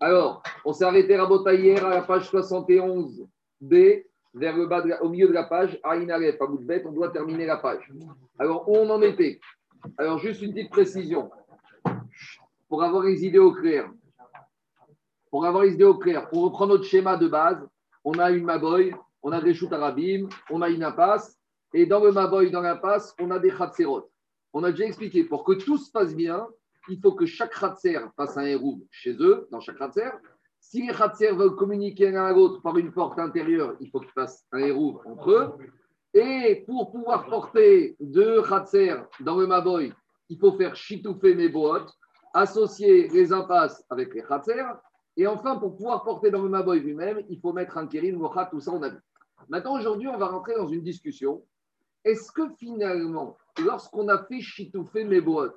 Alors, on s'est arrêté à hier à la page 71b, vers le bas au milieu de la page, Aïnaref, à bout de bête, on doit terminer la page. Alors, où on en était? Alors, juste une petite précision, pour avoir les idées au clair. Pour avoir les idées au clair, on reprend notre schéma de base. On a une Maboy, on a des Shoot Arabim, on a une impasse, et dans le Maboy, dans l'impasse, on a des Khatserot. On a déjà expliqué, pour que tout se passe bien, il faut que chaque Khatser fasse un héros chez eux, dans chaque Khatser. Si les Khatser veulent communiquer l'un à l'autre par une porte intérieure, il faut qu'ils fassent un héros entre eux. Et pour pouvoir porter deux Khatser dans le Maboy, il faut faire Chitoufé Meboot, associer les impasses avec les Khatser. Et enfin, pour pouvoir porter dans le Maboy lui-même, il faut mettre un Kérin, Mochat, tout ça on a vu. Maintenant, aujourd'hui, on va rentrer dans une discussion. Est-ce que finalement, lorsqu'on a fait Chitoufé Meboot,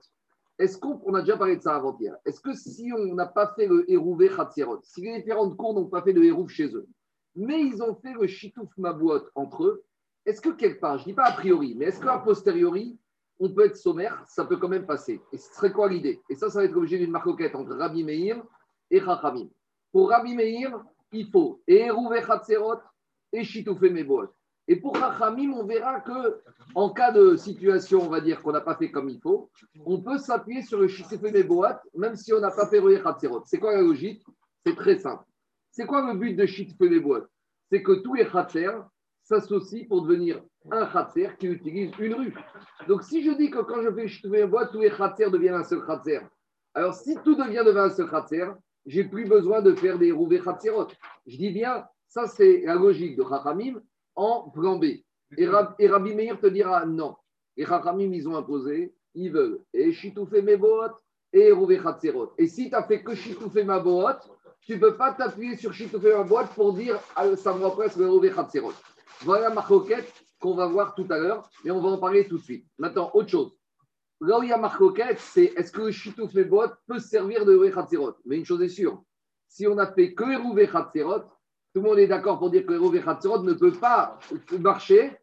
est-ce qu'on a déjà parlé de ça avant-hier Est-ce que si on n'a pas fait le Hérouvé Khatsirot, si les différentes cours n'ont pas fait le Hérouv chez eux, mais ils ont fait le Chitouf Mabouot entre eux, est-ce que quelque part, je ne dis pas a priori, mais est-ce qu'à posteriori, on peut être sommaire, ça peut quand même passer Et ce serait quoi l'idée? Et ça, ça va être l'objet d'une marcoquette entre Rabbi Meir et Chachamim. Pour Rabbi Meir, il faut Hérouvé Khatsirot et Chitoufé Mabouot. Et pour Rachamim, on verra que en cas de situation, on va dire qu'on n'a pas fait comme il faut, on peut s'appuyer sur le des boîtes, même si on n'a pas fait Khatzerot. C'est quoi la logique? C'est très simple. C'est quoi le but de des boîtes C'est que tous les Khatser s'associent pour devenir un Khatser qui utilise une rue. Donc si je dis que quand je fais des boîtes, tous les Khatser deviennent un seul Khatser, alors si tout devient un seul Khatser, j'ai plus besoin de faire des rouvés Khatserot. Je dis bien, ça c'est la logique de Rachamim en plan B. Et, Rabbi Meir te dira non. Et Chachamim, ils ont imposé, ils veulent. Et Chitoufé Meboot et Rouvé. Et si tu as fait que Chitoufé Maboot, tu ne peux pas t'appuyer sur Chitoufé Maboot pour dire ah, ça me presque le Rouvé. Voilà ma roquette qu'on va voir tout à l'heure, et on va en parler tout de suite. Maintenant, autre chose. Là où il y a ma roquette, c'est est-ce que le Chitoufé Maboot peut servir de Rouvé Mais une chose est sûre, si on a fait que Rouvé tout le monde est d'accord pour dire que Khatzerot ne peut pas marcher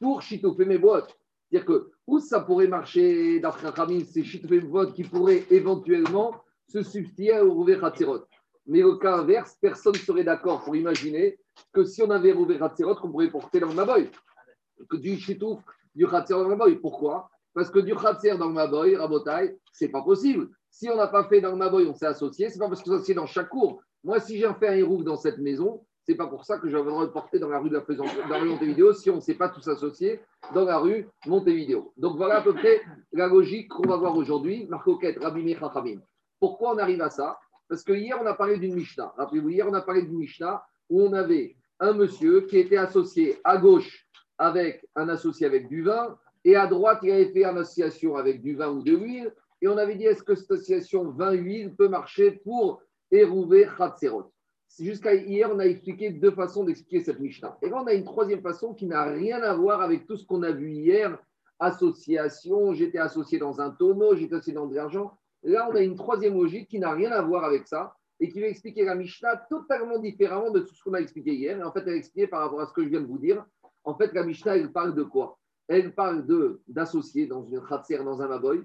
pour Chitoufé C'est-à-dire que où ça pourrait marcher d'après Khamim, c'est Chitoufé qui pourrait éventuellement se substituer Rouvé Khatzerot. Mais au cas inverse, personne ne serait d'accord pour imaginer que si on avait Rouvé Khatzerot, qu'on pourrait porter dans le Maboy. Que du Chitouf, du Khatzerot dans le Maboy. Pourquoi? Parce que du Khatzer dans le Maboy, Rabotai, c'est pas possible. Si on n'a pas fait dans le Maboy, on s'est associé, c'est pas parce que c'est dans chaque cours. Moi, si j'ai fait un hérouf dans cette maison, c'est pas pour ça que je vais le porter dans la rue de la dans la rue Montevideo si on ne sait pas tous associer dans la rue Montevideo. Donc voilà à peu près la logique qu'on va voir aujourd'hui. Marcoquette, Rabbi Chachamim. Pourquoi on arrive à ça? Parce que hier, on a parlé d'une Mishnah. Rappelez-vous, hier, on a parlé d'une Mishnah où on avait un monsieur qui était associé à gauche avec un associé avec du vin et à droite, il avait fait une association avec du vin ou de l'huile. Et on avait dit est-ce que cette association vin-huile peut marcher pour Erouvé Khatserot. Jusqu'à hier, on a expliqué deux façons d'expliquer cette Mishnah. Et là, on a une troisième façon qui n'a rien à voir avec tout ce qu'on a vu hier. Association, j'étais associé dans un tonneau, j'étais associé dans de l'argent. Là, on a une troisième logique qui n'a rien à voir avec ça et qui va expliquer la Mishnah totalement différemment de tout ce qu'on a expliqué hier. Et en fait, elle expliqué par rapport à ce que je viens de vous dire. En fait, la Mishnah, elle parle de quoi? Elle parle d'associés dans une khatser, dans un maboy,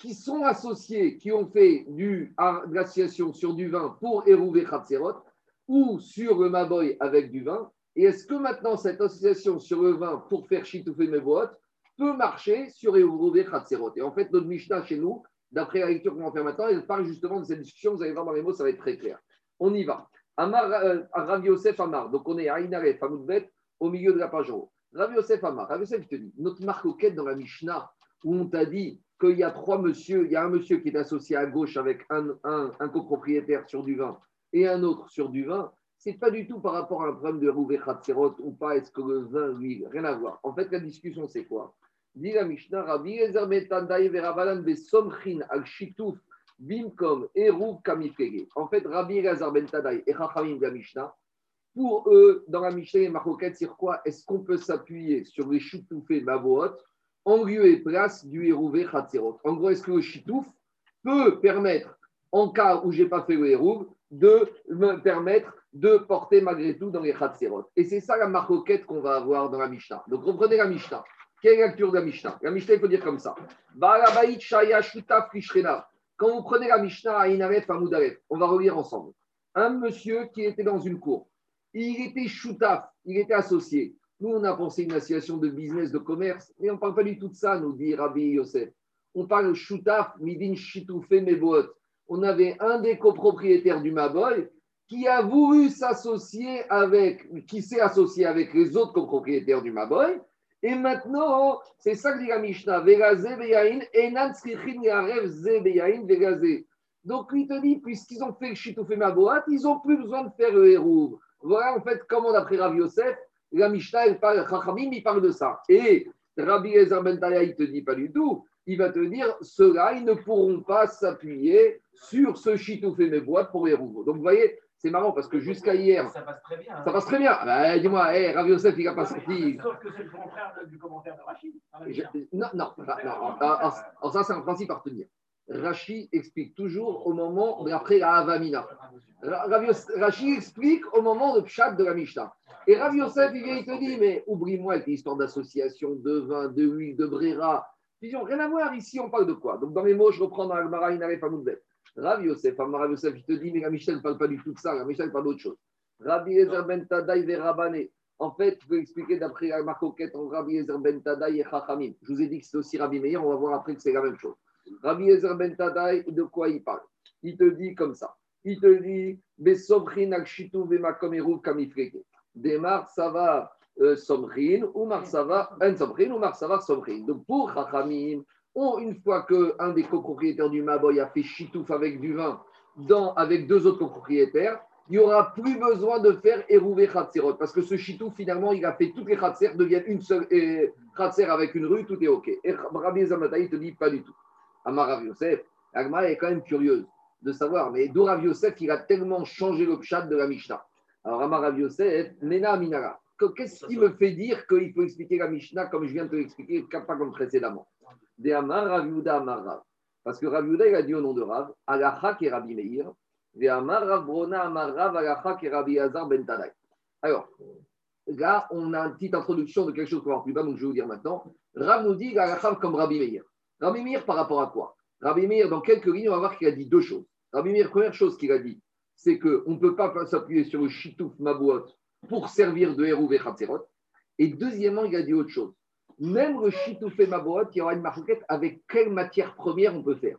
qui sont associés, qui ont fait du, de l'association sur du vin pour érouver Khatserot ou sur le Maboy avec du vin. Et est-ce que maintenant cette association sur le vin pour faire Chitoufé Meboot peut marcher sur érouver Khatserot Et en fait, notre Mishnah chez nous, d'après la lecture qu'on va faire maintenant, elle parle justement de cette discussion. Vous allez voir dans les mots, ça va être très clair. On y va. Amar, euh, Yosef Amar. Donc on est à Inare, Famoudbet, au milieu de la page haut. Rav Yosef Amar. Rav Yosef, te dit, notre marque dans la Mishnah, où on t'a dit qu'il y a trois monsieur, il y a un monsieur qui est associé à gauche avec un, copropriétaire sur du vin et un autre sur du vin, c'est pas du tout par rapport à un problème de Khatserot ou pas, est-ce que le vin, lui, rien à voir. En fait, la discussion, c'est quoi? Dit la Mishnah, Rabbi Ezer Veravalan Besomchin al Shituf Bimkom Eruv Kamifege. En fait, Rabbi Ezer Ben et Chachamim de la Mishnah, pour eux, dans la Mishnah et Marcoquette, sur quoi Est-ce qu'on peut s'appuyer sur les Chitoufé Mavoot en lieu et place du Hérouvé Khatzerot. En gros, est-ce que le chitouf peut permettre, en cas où je n'ai pas fait le Hérouv, de me permettre de porter malgré tout dans les Khatzerot Et c'est ça la marquette qu'on va avoir dans la Mishnah. Donc, reprenez la Mishnah. Quelle est la lecture de la Mishnah? La Mishnah, il faut dire comme ça. Quand vous prenez la Mishnah à Inaref, à on va relire ensemble. un monsieur qui était dans une cour. Il était choutaf, il était associé. Nous, on a pensé une association de business, de commerce, mais on ne parle pas du tout de ça, nous dit Rabbi Yosef. On parle choutaf, midin shitoufe mebot. On avait un des copropriétaires du Maboy qui a voulu s'associer avec, qui s'est associé avec les autres copropriétaires du Maboy. Et maintenant, c'est ça que dit la Mishnah, Donc, lui te dit, puisqu'ils ont fait le chitoufé maboat, ils n'ont plus besoin de faire le héros. Voilà en fait comment, d'après Rav Yosef, la Mishnah, elle parle, Chachamim, il parle de ça. Et Rabbi Ezer Ben il ne te dit pas du tout. Il va te dire, ceux-là, ils ne pourront pas s'appuyer sur ce chitoufé maboat pour les roues. Donc, vous voyez, c'est marrant parce que jusqu'à hier. Ça passe très bien. Ça passe très bien. Bah, Dis-moi, hey, Rav Yosef, il n'a pas sorti. Sauf que c'est le contraire du commentaire de Rachid. Non, non, non, non. ça, c'est un principe à retenir. Rachid explique toujours au moment d'après la Avamina. Rachid explique au moment de Pshat de la Mishnah. Et Rav Yosef, il vient, il te dit, mais oublie-moi avec l'histoire d'association, de vin, de huile, de brera. Ils n'ont rien à voir ici, on parle de quoi? Donc dans mes mots, je reprends dans Al-Mara, n'avait pas Rav Yosef, Rav Yosef, il te dit, mais la Mishnah ne parle pas du tout de ça, la Mishnah parle d'autre chose. Rabbi Ezer ben Tadaï Verabane. En fait, je peux expliquer d'après la marcoquette entre Rabbi Ezer ben Tadaï et Chachamim. Je vous ai dit que c'est aussi Rabbi Meir, on va voir après que c'est la même chose. Rabbi Ezer ben Tadaï, de quoi il parle? Il te dit comme ça. Il te dit Besovrin akshitu vemakomeru kamifreke. Demar sava euh, somrin, ou mar sava en somrin, ou mar sava somrin. Donc pour Chachamim, une fois qu'un des copropriétaires du Maboy a fait chitouf avec du vin dans, avec deux autres copropriétaires, il n'y aura plus besoin de faire Erouvé Khatserot. Parce que ce chitouf, finalement, il a fait toutes les Khatser, deviennent une seule Khatser avec une rue, tout est OK. Et Rabbi Zamataï te dit pas du tout. Amar Yosef, Agma est quand même curieuse de savoir, mais d'où Yosef, il a tellement changé le pshat de la Mishnah. Alors Amar Rav Yosef, Nena Minara. Qu'est-ce qui me fait dire qu'il faut expliquer la Mishnah comme je viens de te l'expliquer, pas comme précédemment? De Amar Raviuda Amar Parce que Raviuda, il a dit au nom de Rav, Alacha est Rabbi Meir, de Amar Rav Brona Amar Rav, Alacha est Rabbi Hazar Ben. Alors, là, on a une petite introduction de quelque chose qu'on va plus bas, donc je vais vous dire maintenant. Rav nous dit Alacha comme Rabbi Meir. Rabbi Meir par rapport à quoi? Rabbi Meir, dans quelques lignes, on va voir qu'il a dit deux choses. Rabbi Meir, première chose qu'il a dit, c'est qu'on ne peut pas s'appuyer sur le Shitouf Mabouot pour servir de héros Vechatserot. Et deuxièmement, il a dit autre chose même le chitoufé maboat, il y aura une marquette avec quelle matière première on peut faire.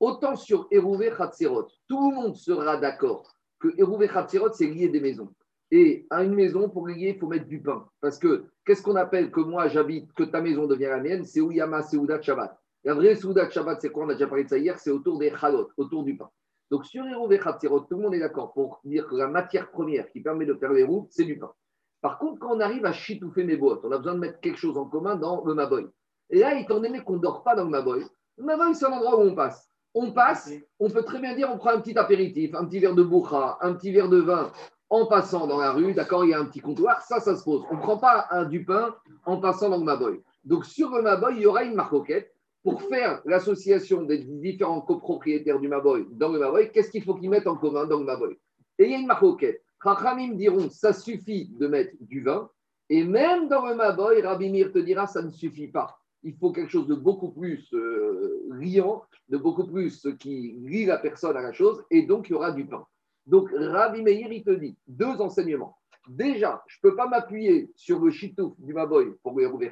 Autant sur Erouvé Khatserot, tout le monde sera d'accord que Erouvé Khatserot, c'est lier des maisons. Et à une maison, pour lier, il faut mettre du pain. Parce que qu'est-ce qu'on appelle que moi j'habite, que ta maison devient la mienne? C'est Ouyama Seudat Shabbat. La vraie Seudat Shabbat, c'est quoi? On a déjà parlé de ça hier, c'est autour des chalot, autour du pain. Donc sur Erouvé Khatserot, tout le monde est d'accord pour dire que la matière première qui permet de faire les roues, c'est du pain. Par contre, quand on arrive à chitouffer mes boîtes, on a besoin de mettre quelque chose en commun dans le Maboy. Et là, étant donné qu'on ne dort pas dans le Maboy, le Maboy, c'est un endroit où on passe. On passe, on peut très bien dire, on prend un petit apéritif, un petit verre de boucha, un petit verre de vin en passant dans la rue, d'accord, il y a un petit comptoir, ça, ça se pose. On ne prend pas un, du pain en passant dans le Maboy. Donc, sur le Maboy, il y aura une marcoquette pour faire l'association des différents copropriétaires du Maboy dans le Maboy. Qu'est-ce qu'il faut qu'ils mettent en commun dans le Maboy Et il y a une marcoquette. Chachamim diront, ça suffit de mettre du vin. Et même dans le Maboy, Rabbi Mir te dira, ça ne suffit pas. Il faut quelque chose de beaucoup plus euh, riant, de beaucoup plus qui lie la personne à la chose, et donc il y aura du pain. Donc Rabbi Meir, il te dit deux enseignements. Déjà, je ne peux pas m'appuyer sur le chitouf du Maboy pour le Rouvé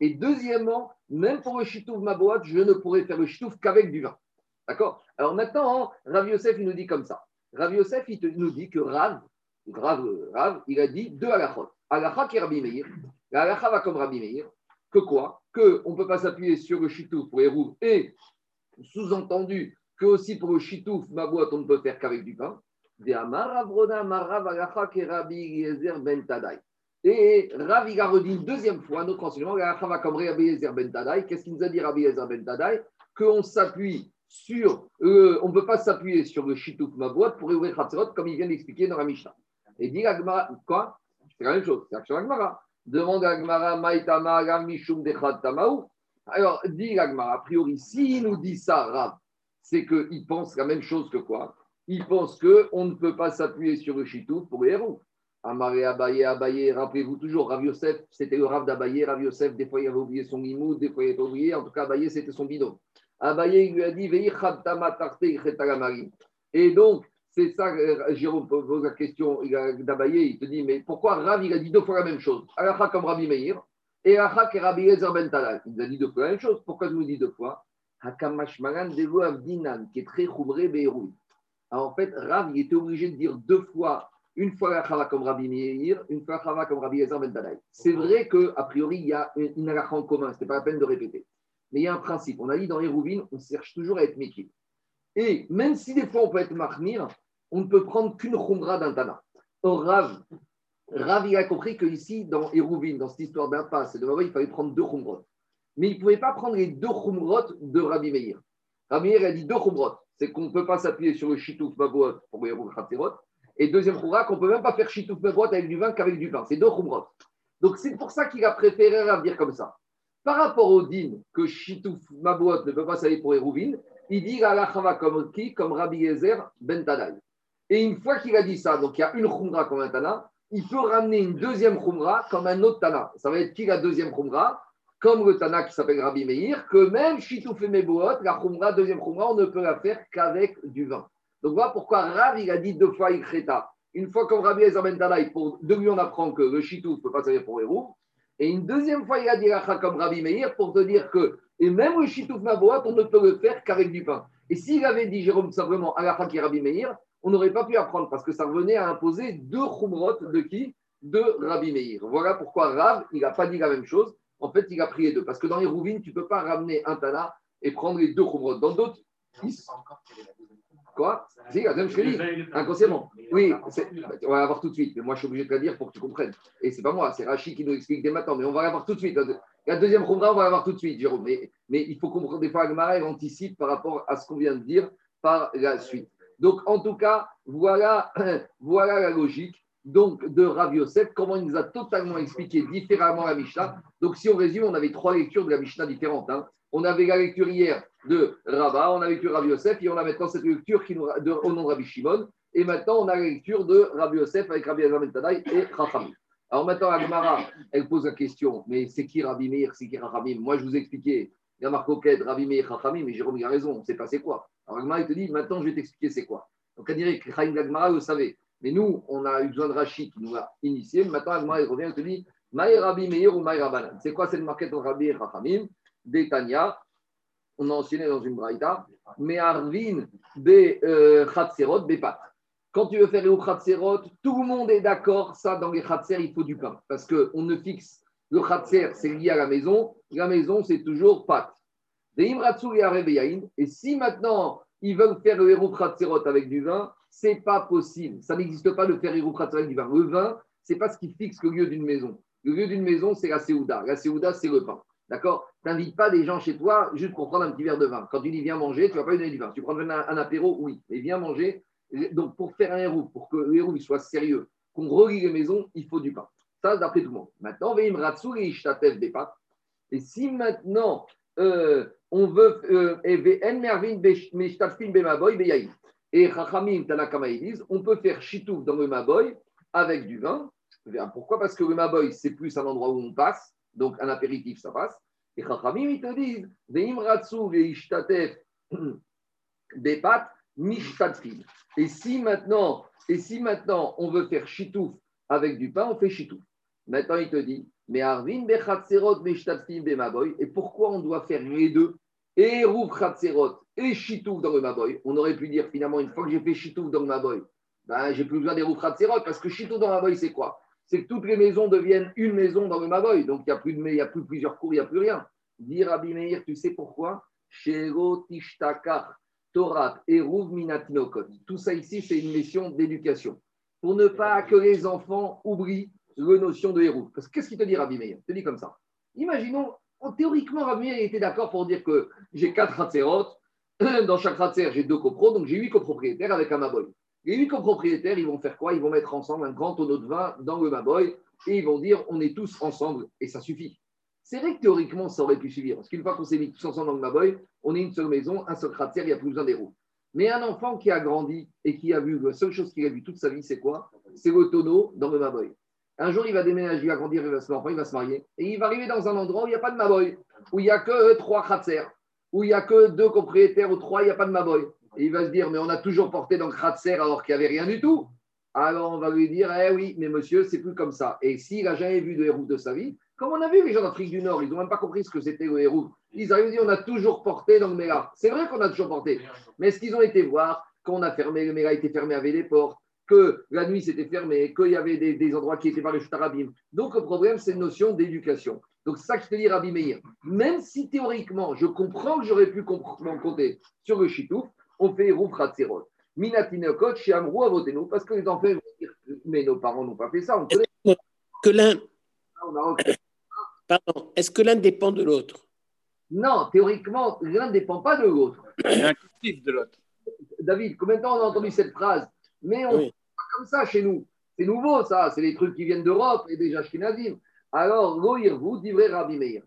Et deuxièmement, même pour le chitouf Maboat, je ne pourrais faire le chitouf qu'avec du vin. D'accord? Alors maintenant, Rabbi Yosef, il nous dit comme ça. Rav Yosef, il nous dit que Rav, Rav, Rav, il a dit deux halachot. Halacha qui est Meir, la va comme Rabbi Meir, que quoi? Qu'on ne peut pas s'appuyer sur le chitouf pour les et sous-entendu que aussi pour le chitouf, ma boîte, on ne peut faire qu'avec du pain. Et Rav, il une deuxième fois notre enseignement, Ben. Qu'est-ce qu'il nous a dit Rabbi Yezer Ben Tadai? Qu'on s'appuie sur, euh, on ne peut pas s'appuyer sur le shitouf boîte pour ouvrir Khatzerot comme il vient d'expliquer dans la Mishnah. Et dit Agmara, quoi? C'est la même chose, c'est action Agmara. Demande Agmara, Maïtama, Mishum Dechad Tamaou. Alors, dit Agmara, a priori, s'il nous dit ça, Rav, c'est qu'il pense la même chose que quoi? Il pense qu'on ne peut pas s'appuyer sur le shitouf pour les héros. Amaré Abaye, Abaye, rappelez-vous toujours, Rav Yosef, c'était le Rav d'Abaye, Rav Yosef, des fois il avait oublié son imoud, des fois il avait oublié, en tout cas Abaye c'était son bidon. Abaye lui a dit Et donc, C'est ça, euh, Jérôme pose la question d'Abaye, il te dit, mais pourquoi Rav, il a dit deux fois la même chose? Comme Rabbi Meir, et Alacha qui Rabbi Ben. Il a dit deux fois la même chose. Pourquoi je vous dis deux fois? Devo Avdinan, qui est très choubré Beirou. En fait, Rav, il était obligé de dire deux fois, une fois la comme Rabbi Meir, une fois la comme Rabbi Ezer Ben Talal. C'est vrai qu'a priori, il y a une Alacha en commun, ce n'est pas la peine de répéter. Mais il y a un principe. On a dit dans Hérouvine, on cherche toujours à être Mekil. Et même si des fois on peut être Mahmir, on ne peut prendre qu'une Khumra d'un Tana. Or, Rav, il a compris qu'ici, dans Hérouvine, dans cette histoire d'impasse et de Mava, il fallait prendre deux Khumrot. Mais il ne pouvait pas prendre les deux Khumrot de Rabbi Meir. Rabbi Meir a dit deux Khumrot. C'est qu'on ne peut pas s'appuyer sur le Shitouf Mabot pour les Khaterot. Et deuxième Khumra, qu'on ne peut même pas faire Shitouf Mabot avec du vin qu'avec du pain. C'est deux Khumrot. Donc c'est pour ça qu'il a préféré Rav dire comme ça. Par rapport au din que Shitouf Mabot ne peut pas s'allier pour Hérouvine, il dit la comme qui? Comme Rabbi Ezer Ben Tadai. Et une fois qu'il a dit ça, donc il y a une khumra comme un Tana, il peut ramener une deuxième khumra comme un autre Tana. Ça va être qui la deuxième khumra? Comme le Tana qui s'appelle Rabbi Meir, que même Shitouf et Meboot, la khumra, deuxième khumra, on ne peut la faire qu'avec du vin. Donc voilà pourquoi Rav, il a dit deux fois Ikreta. Une fois comme Rabbi Ezer Ben pour, de lui on apprend que le Shitouf ne peut pas servir pour Hérou. Et une deuxième fois, il a dit comme Rabbi Meir pour te dire que et même le chitouf boîte, on ne peut le faire qu'avec du pain. Et s'il avait dit, Jérôme, simplement à la fin qui Rabbi Meir, on n'aurait pas pu apprendre parce que ça revenait à imposer deux khumrot de qui? De Rabbi Meir. Voilà pourquoi Rav, il n'a pas dit la même chose. En fait, il a pris les deux. Parce que dans les rouvines, tu ne peux pas ramener un Tana et prendre les deux khumrot. Dans d'autres, Quoi Si, la deuxième inconsciemment. Oui, on va l'avoir tout de suite. Mais moi, je suis obligé de la dire pour que tu comprennes. Et c'est pas moi, c'est Rachid qui nous explique dès maintenant. Mais on va l'avoir tout de suite. La deuxième Khumra, on va l'avoir tout de suite, Jérôme. Mais, mais il faut comprendre des fois, Agmara, anticipe par rapport à ce qu'on vient de dire par la suite. Donc, en tout cas, voilà, voilà la logique donc, de Rav Yosef, comment il nous a totalement expliqué différemment la Mishnah. Donc, si on résume, on avait trois lectures de la Mishnah différentes. Hein. On avait la lecture hier de Rava, on a lecture Rav Yosef, et on a maintenant cette lecture qui nous, de, au nom de Rabbi Shimon. Et maintenant, on a la lecture de Rabbi Yosef avec Rabbi Azam et Rachamim. Alors maintenant, Agmara, elle pose la question, mais c'est qui Rabbi Meir, c'est qui Rachamim Moi, je vous ai expliqué, il y a Marco Ked, Rabbi Meir, Rachamim, mais Jérôme, il a raison, on ne sait pas c'est quoi. Alors Agmara, il te dit, maintenant, je vais t'expliquer c'est quoi. Donc, on dirait que Chaim Agmara le savait. Mais nous, on a eu besoin de Rachid qui nous a initiés. Maintenant, Agmara, il revient et te dit, Maï Rabbi Meir ou Maï Rabbanan? C'est quoi cette marquette entre Rabbi et Rachamim Détania, on a enseigné dans une braïta, mais Arvin be euh, Khatserot, Bepat. Quand tu veux faire les Khatserot, tout le monde est d'accord, ça, dans les Khatser, il faut du pain. Parce qu'on ne fixe, le Khatser, c'est lié à la maison, la maison, c'est toujours pat. Et si maintenant, ils veulent faire le héros Khatserot avec du vin, c'est pas possible. Ça n'existe pas de faire héros Khatserot avec du vin. Le vin, c'est pas ce qui fixe le lieu d'une maison. Le lieu d'une maison, c'est la Seouda. La Seouda, c'est le pain. D'accord? Tu n'invites pas des gens chez toi juste pour prendre un petit verre de vin. Quand tu dis viens manger, tu vas pas lui donner du vin. Tu prends un, apéro, oui, mais viens manger. Donc, pour faire un héros, pour que le héros soit sérieux, qu'on relie les maisons, il faut du pain. Ça, d'après tout le monde. Maintenant, Veim et des pâtes. Et si maintenant, euh, on veut. Euh, et Chachamim Tanakama disent on peut faire chitouf dans le Maboy avec du vin. Pourquoi? Parce que le Maboy, c'est plus un endroit où on passe donc un apéritif, ça passe. Et Chachamim, ils te disent, des pâtes, Et si maintenant, et si maintenant on veut faire chitouf avec du pain, on fait chitouf. Maintenant, il te dit, mais Arvin bechatserot bemaboy. Et pourquoi on doit faire les deux? Et rouf chatserot et chitouf dans le maboy. On aurait pu dire finalement, une fois que j'ai fait chitouf dans le maboy, ben, j'ai plus besoin des rouf chatserot parce que chitouf dans le maboy, c'est quoi? C'est que toutes les maisons deviennent une maison dans le Maboy. Donc, il n'y a, plus de, a plus plusieurs cours, il n'y a plus rien. Dire Rabbi Meir, tu sais pourquoi? Torat, Minatinokot. Tout ça ici, c'est une mission d'éducation. Pour ne pas que les enfants oublient la notion de héros. Parce que qu'est-ce qu'il te dit, Rabbi Meir? Il te dit comme ça. Imaginons, théoriquement, Rabbi Meir était d'accord pour dire que j'ai quatre ratserot. Dans chaque ratser, j'ai deux copros, donc j'ai huit copropriétaires avec un Maboy. Les huit copropriétaires, ils vont faire quoi? Ils vont mettre ensemble un grand tonneau de vin dans le Maboy et ils vont dire on est tous ensemble et ça suffit. C'est vrai que théoriquement, ça aurait pu suffire. Parce qu'une fois qu'on s'est mis tous ensemble dans le Maboy, on est une seule maison, un seul cratère, il n'y a plus besoin des roues. Mais un enfant qui a grandi et qui a vu, la seule chose qu'il a vue toute sa vie, c'est quoi? C'est le tonneau dans le Maboy. Un jour, il va déménager, il va grandir, il va se il va se marier. Et il va arriver dans un endroit où il n'y a pas de Maboy, où il n'y a que trois kratzer, où il n'y a que deux propriétaires ou trois, il n'y a pas de Maboy. Il va se dire, mais on a toujours porté dans Kratzer alors qu'il n'y avait rien du tout. Alors on va lui dire, eh oui, mais monsieur, c'est plus comme ça. Et s'il n'a jamais vu de héros de sa vie, comme on a vu les gens d'Afrique du Nord, ils n'ont même pas compris ce que c'était le héros. Ils arrivent à on a toujours porté dans le Méla. C'est vrai qu'on a toujours porté. Mais est-ce qu'ils ont été voir qu'on a fermé, le Méla était fermé avec des portes, que la nuit c'était fermé, qu'il y avait des, endroits qui étaient par le Chutarabim. Donc le problème, c'est une notion d'éducation. Donc c'est ça que je te dis, Rabbi Meir. Même si théoriquement, je comprends que j'aurais pu compter sur le Chitouf, on fait Rouf Ratzerot. Minatinokot, chez Amrou, nous parce que les enfants vont dire, mais nos parents n'ont pas fait ça. On connaît. Que l'un. Pardon, est-ce que l'un dépend de l'autre? Non, théoriquement, l'un ne dépend pas de l'autre. de l'autre. David, combien de temps on a entendu cette phrase? Mais on oui. pas comme ça chez nous. C'est nouveau, ça. C'est les trucs qui viennent d'Europe et déjà Ashkenazim. Alors, Loïr, vous, divrez Rabbi Meir.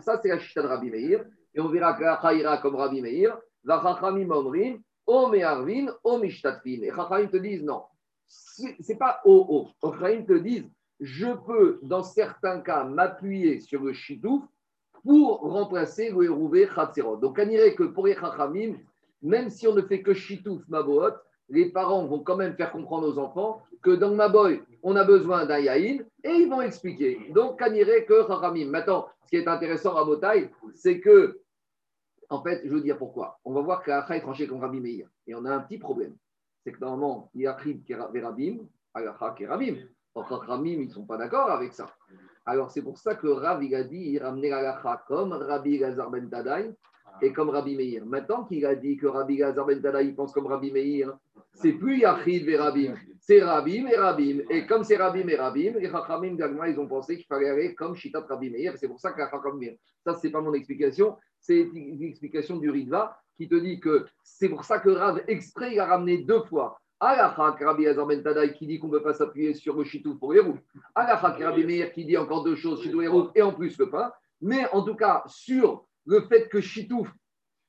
Ça, c'est la chita de Rabbi Meir. Et on verra que la comme Rabbi Meir. Va Chachamim Omrim, O Meharvin, O Mishtatfin. Et Chachamim te disent non. C'est pas O, O. Chachamim te disent je peux, dans certains cas, m'appuyer sur le Shitouf pour remplacer le Hérouvé Khatzerot. Donc, on dirait que pour les Chachamim, même si on ne fait que Shitouf Mabohot, les parents vont quand même faire comprendre aux enfants que dans Maboy, on a besoin d'un Yaïn et ils vont expliquer. Donc, on dirait que Chachamim. Maintenant, ce qui est intéressant à Botaï, c'est que, en fait, je veux dire pourquoi. On va voir qu'Acha est tranché comme Rabbi Meir. Et on a un petit problème. C'est que normalement, il y a Khib qui est Rabim, qui est Rabim. Ramim, ils ne sont pas d'accord avec ça. Alors, c'est pour ça que Rav, il a dit, il ramenait la comme Rabbi Gazar Ben Tadaï et comme Rabbi Meir. Maintenant qu'il a dit que Rabbi Gazar Ben Tadaï pense comme Rabbi Meir, c'est plus Yachid et Rabim, c'est Rabim et Rabim. Et comme c'est Rabim et Rabim, les Chachamim d'Agma, ils ont pensé qu'il fallait aller comme Shitat Rabbi Meir. C'est pour ça que la Chachamim, ça, c'est pas mon explication, c'est une explication du Ritva qui te dit que c'est pour ça que Rav, exprès, il a ramené deux fois Alachak Rabbi Azar Ben Tadaï qui dit qu'on ne peut pas s'appuyer sur le chitouf pour roues. Alachak Rabbi Meir qui dit encore deux choses, chitouf et roues, et en plus le pain. Mais en tout cas, sur le fait que chitouf,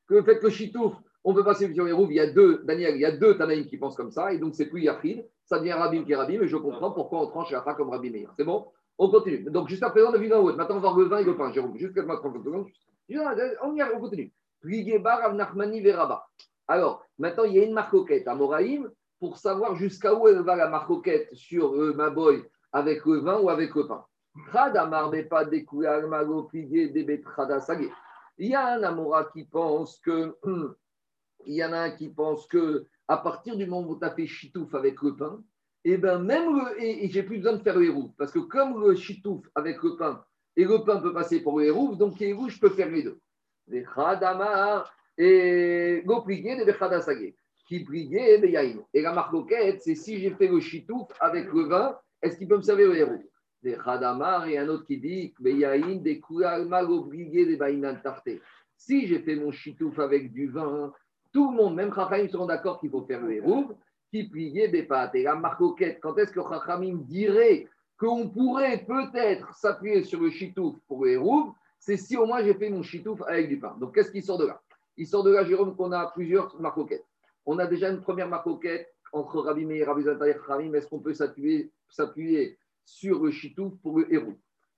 que le fait que chitouf, on peut passer sur roues, il y a deux, Daniel, il y a deux Tanaïm qui pensent comme ça, et donc c'est plus Yachid, ça devient Rabbi qui est Rabbi, mais je comprends pourquoi on tranche Alachak comme Rabbi Meir. C'est bon? On continue. Donc jusqu'à présent, on a vu l'autre. Maintenant, on va voir le vin et le pain, Jérôme. Juste 30 secondes. On y on continue. Alors, maintenant, il y a une marcoquette à Moraïm pour savoir jusqu'à où elle va la marcoquette sur euh, ma boy avec le vin ou avec le pain. Il y a un Amora qui pense que il y en a un qui pense que à partir du moment où tu as fait chitouf avec le pain, et eh ben même le, et, j'ai plus besoin de faire le hérouf parce que comme le chitouf avec le pain et le pain peut passer pour le hérouf, donc les je peux faire les deux. Les et goprigué de Bechadasagé qui briguait Et la marloquette, c'est si j'ai fait le chitouf avec le vin, est-ce qu'il peut me servir le héros Des Khadamar et un autre qui dit des Baïnan tarté. Si j'ai fait mon chitouf avec du vin, tout le monde, même Chachamim, seront d'accord qu'il faut faire le héros, qui briguait des pâtes. Et la marloquette, quand est-ce que Chachamim dirait qu'on pourrait peut-être s'appuyer sur le chitouf pour le héros c'est si au moins j'ai fait mon chitouf avec du pain. Donc qu'est-ce qui sort de là? Il sort de là, Jérôme, qu'on a plusieurs marcoquettes on a déjà une première marcoquette entre Rabbi Meir et Rabbi Zataï Khamim. Est-ce qu'on peut s'appuyer sur le chitouf pour le héros?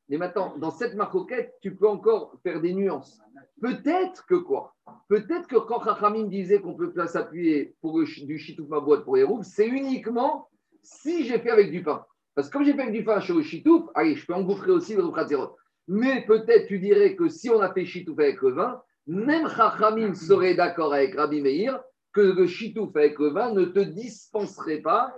Mais maintenant, dans cette marcoquette, tu peux encore faire des nuances. Peut-être que quoi? Peut-être que quand Khamim disait qu'on peut s'appuyer pour du chitouf ma boîte pour héros, c'est uniquement si j'ai fait avec du pain. Parce que comme j'ai fait avec du pain sur le chitouf, allez, je peux engouffrer aussi le Khatzerot. Mais peut-être tu dirais que si on a fait chitouf avec le vin, même Chachamim serait d'accord avec Rabbi Meir que le chitouf avec le vin ne te dispenserait pas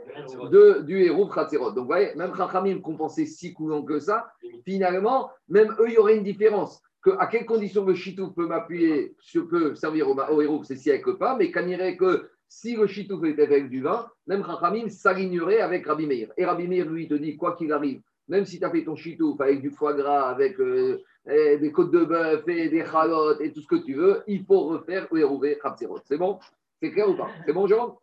de, du héros Khatzerot. Donc, vous voyez, même Chachamim compensait si coulants que ça, finalement, même eux, il y aurait une différence. Que, à quelles conditions le chitouf peut m'appuyer, peut servir au, héros, c'est si avec le pain, mais irait que si le chitouf était avec du vin, même Chachamim s'alignerait avec Rabbi Meir. Et Rabbi Meir, lui, te dit, quoi qu'il arrive, même si tu as fait ton chitouf avec du foie gras, avec euh, des côtes de bœuf et des chalotes et tout ce que tu veux, il faut refaire héros Khatzerot. C'est bon? C'est clair ou pas? C'est bon, Jérôme?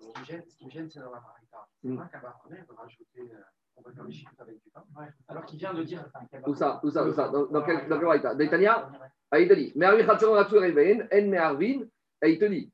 Ce qui me gêne, c'est dans la marita. C'est hmm. pas qu'à va rajouter, euh, on va faire les chiffres avec du pain. Alors qu'il vient de dire. Où ça? Où ça? Où ça? Dans, dans quel dans quel marita? D'Itania Ah, il te dit. Me'arvin chatson ratsu reven, en me'arvin. Et il te dit.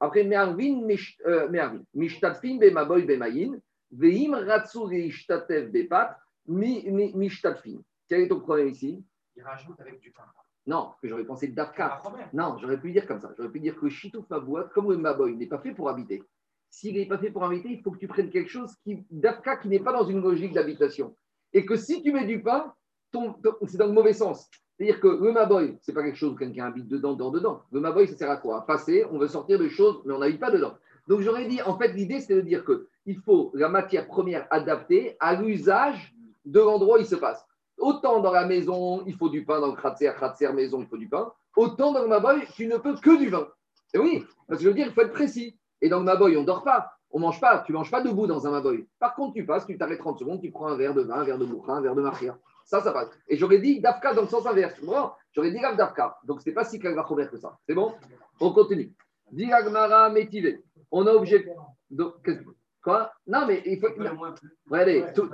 Après me'arvin, euh. Mishtatfin be'maboy be'mayin. Ve'im ratsu re'ishtatev be'pat. Mishtatfin. Quel est ton problème ici? Il rajoute avec du pain. Non, que j'aurais pensé Dafka. première. Non, j'aurais pu dire comme ça. J'aurais pu dire que Chitouf Mabouat, comme le Maboy, n'est pas fait pour habiter. S'il n'est pas fait pour habiter, il faut que tu prennes quelque chose qui, Dafka qui n'est pas dans une logique d'habitation. Et que si tu mets du pain, ton- ton- c'est dans le mauvais sens. C'est-à-dire que le Maboy, c'est pas quelque chose où quelqu'un habite dedans, dedans, dedans. Le Maboy, ça sert à quoi? Passer, on veut sortir de choses, mais on n'habite pas dedans. Donc j'aurais dit, en fait, l'idée, c'est de dire que il faut la matière première adaptée à l'usage de l'endroit où il se passe. Autant dans la maison, il faut du pain, dans le kratzer, kratzer, maison, il faut du pain. Autant dans le Maboy, tu ne peux que du vin. Et oui, parce que je veux dire, il faut être précis. Et dans le Maboy, on ne dort pas. On mange pas. Tu manges pas debout dans un Maboy. Par contre, tu passes, tu t'arrêtes 30 secondes, tu prends un verre de vin, un verre de bouchin, un verre de maria. Ça, ça passe. Et j'aurais dit Dafka dans le sens inverse. J'aurais dit Dafka. Donc, c'est pas si clair que ça. C'est bon? On continue. Diragmara métivé. On a objet. Donc, quoi? Non, mais il faut. Plus. Regardez, tout-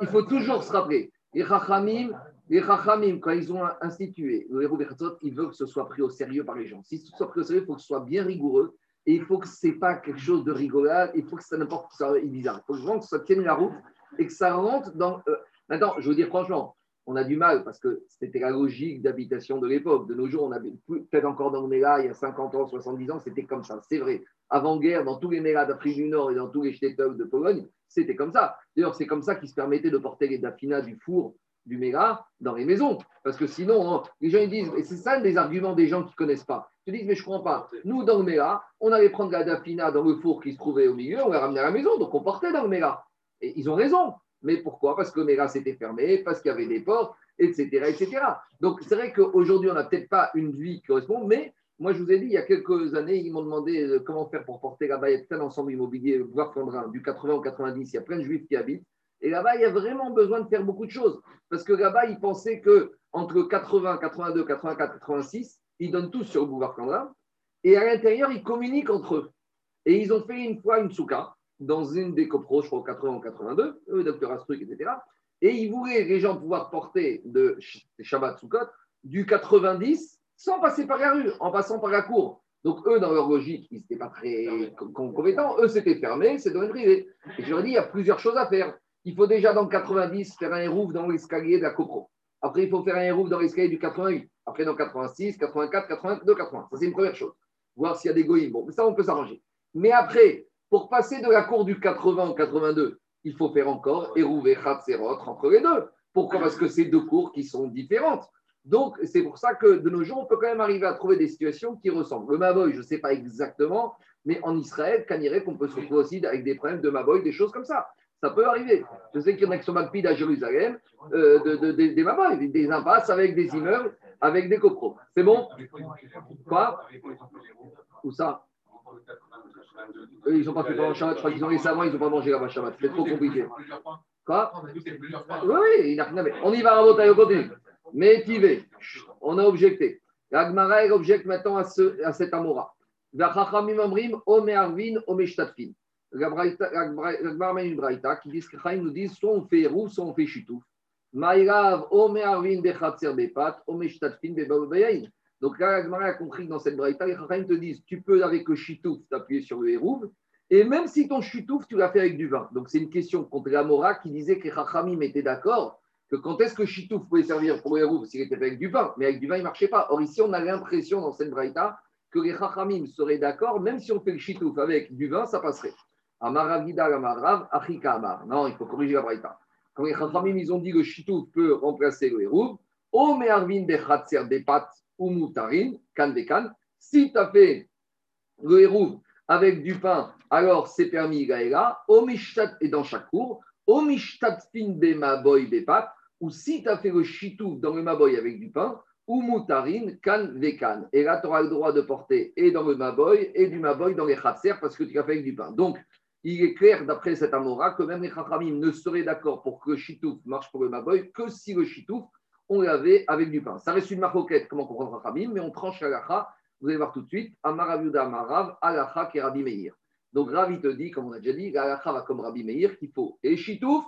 il faut toujours se rappeler. Les Chachamim, les Chachamim, quand ils ont institué le héros ils veulent que ce soit pris au sérieux par les gens. Si ce soit pris au sérieux, il faut que ce soit bien rigoureux. Et il faut que ce n'est pas quelque chose de rigolade. Il faut que ça n'importe quoi soit bizarre. Il faut vraiment que ça tienne la route et que ça rentre dans. euh, Maintenant, je veux dire franchement, on a du mal parce que c'était la logique d'habitation de l'époque. De nos jours, on a peut-être encore dans le Méla, il y a 50 ans, 70 ans, c'était comme ça. C'est vrai. Avant-guerre, dans tous les Mélas d'Afrique du Nord et dans tous les Shtetov de Pologne, c'était comme ça. D'ailleurs, c'est comme ça qu'ils se permettaient de porter les dafinas du four du Méla dans les maisons. Parce que sinon, hein, les gens ils disent, et c'est ça des arguments des gens qui ne connaissent pas. Ils disent, mais je ne comprends pas. Nous, dans le Méla, on allait prendre la dafina dans le four qui se trouvait au milieu, on la ramenait à la maison, donc on portait dans le Méla. Et ils ont raison. Mais pourquoi? Parce que Méla s'était fermé, parce qu'il y avait des portes, etc. etc. Donc c'est vrai qu'aujourd'hui, on n'a peut-être pas une vie qui correspond, mais moi, je vous ai dit, il y a quelques années, ils m'ont demandé euh, comment faire pour porter là-bas. Il y a tout un ensemble immobilier, voire Flandrin, du 80 au 90, il y a plein de juifs qui habitent. Et là-bas, il y a vraiment besoin de faire beaucoup de choses. Parce que là-bas, ils pensaient que entre 80, 82, 84, 86, ils donnent tous sur le boulevard Flandrin. Et à l'intérieur, ils communiquent entre eux. Et ils ont fait une fois une souka dans une des copros, je crois, au 80 ou 82, eux, docteur Astruc, etc. Et ils voulaient, les gens, pouvoir porter de Sh- Shabbat Sukkot du 90 sans passer par la rue, en passant par la cour. Donc, eux, dans leur logique, ils n'étaient pas très com- com- compétents. Eux, c'était fermé, c'est domaine privé. Et je leur ai dit, il y a plusieurs choses à faire. Il faut déjà, dans le 90, faire un hérouf dans l'escalier de la copro. Après, il faut faire un hérouf dans l'escalier du 88. Après, dans 86, 84, 82, 80. Ça, c'est une première chose. Voir s'il y a des goïms. Bon, ça, on peut s'arranger. Mais après, pour passer de la cour du 80 au 82, il faut faire encore hérouf et Khatserot entre les deux. Pourquoi? Parce que c'est deux cours qui sont différentes. Donc, c'est pour ça que de nos jours, on peut quand même arriver à trouver des situations qui ressemblent. Le Maboy, je ne sais pas exactement, mais en Israël, Canirek, on peut se retrouver aussi avec des problèmes de Maboy, des choses comme ça. Ça peut arriver. Je sais qu'il y en a qui sont Macpid à Jérusalem, euh, de, de- de- des Maboy, des impasses avec des immeubles, avec des copros. C'est bon? Quoi? Où ça? Eux, ils n'ont pas fait pendant Shabbat. Je crois qu'ils ont laissé avant, ils n'ont pas mangé là-bas Shabbat. C'est trop compliqué. Quoi Oui, oui, il n'a. On y va, Rabotai, on continue. Mais Tivé, on a objecté. L'Agmara, elle objecte maintenant à, ce, à cet Amora. Vachachamim Amrim, Ome Arvin, Ome Shtatfin. La Braïta- la Bra- l'Agmara mène une Braïta qui dit que nous disent soit on fait roux, soit on fait chitouf. Maïrav, Ome Arvin, Bechatzer, Bepat, Ome Shtatfin, Bebayayin. Donc là, l'Agmara a compris que dans cette Braïta, les Chaim te disent tu peux, avec le chitouf, t'appuyer sur le hérouv. Et même si ton chitouf, tu l'as fait avec du vin. Donc c'est une question contre l'Amora qui disait que les Chachamim étaient d'accord que quand est-ce que Chitouf pouvait servir pour les roues s'il était fait avec du vin, mais avec du vin, il ne marchait pas. Or, ici, on a l'impression dans cette braïta que les Chachamim seraient d'accord, même si on fait le Chitouf avec du vin, ça passerait. Amaravida Amarav, Achika Amar. Non, il faut corriger la braïta. Quand les Chachamim, ils ont dit que le Chitouf peut remplacer le hérouv, O Me'arvin Bechatzer Bepat ou Moutarin, Kan Bekan, si tu as fait le hérouv avec du pain, alors c'est permis Gaïla, O Mishtat, et dans chaque cour, O Mishtatfin Bema Boy Bepat, ou si tu as fait le chitouf dans le maboy avec du pain, ou moutarin, kan vekan. Et là, tu auras le droit de porter et dans le maboy et du maboy dans les khatser parce que tu as fait avec du pain. Donc, il est clair d'après cet amora que même les chachamim ne seraient d'accord pour que le chitouf marche pour le maboy que si le chitouf, on l'avait avec du pain. Ça reste une marcoquette, comment comprendre chachamim, mais on tranche la Vous allez voir tout de suite. Amarav Yuda Amarav, alacha qui Rabbi Meir. Donc, Ravi te dit, comme on a déjà dit, la va comme Rabbi Meir qu'il faut et chitouf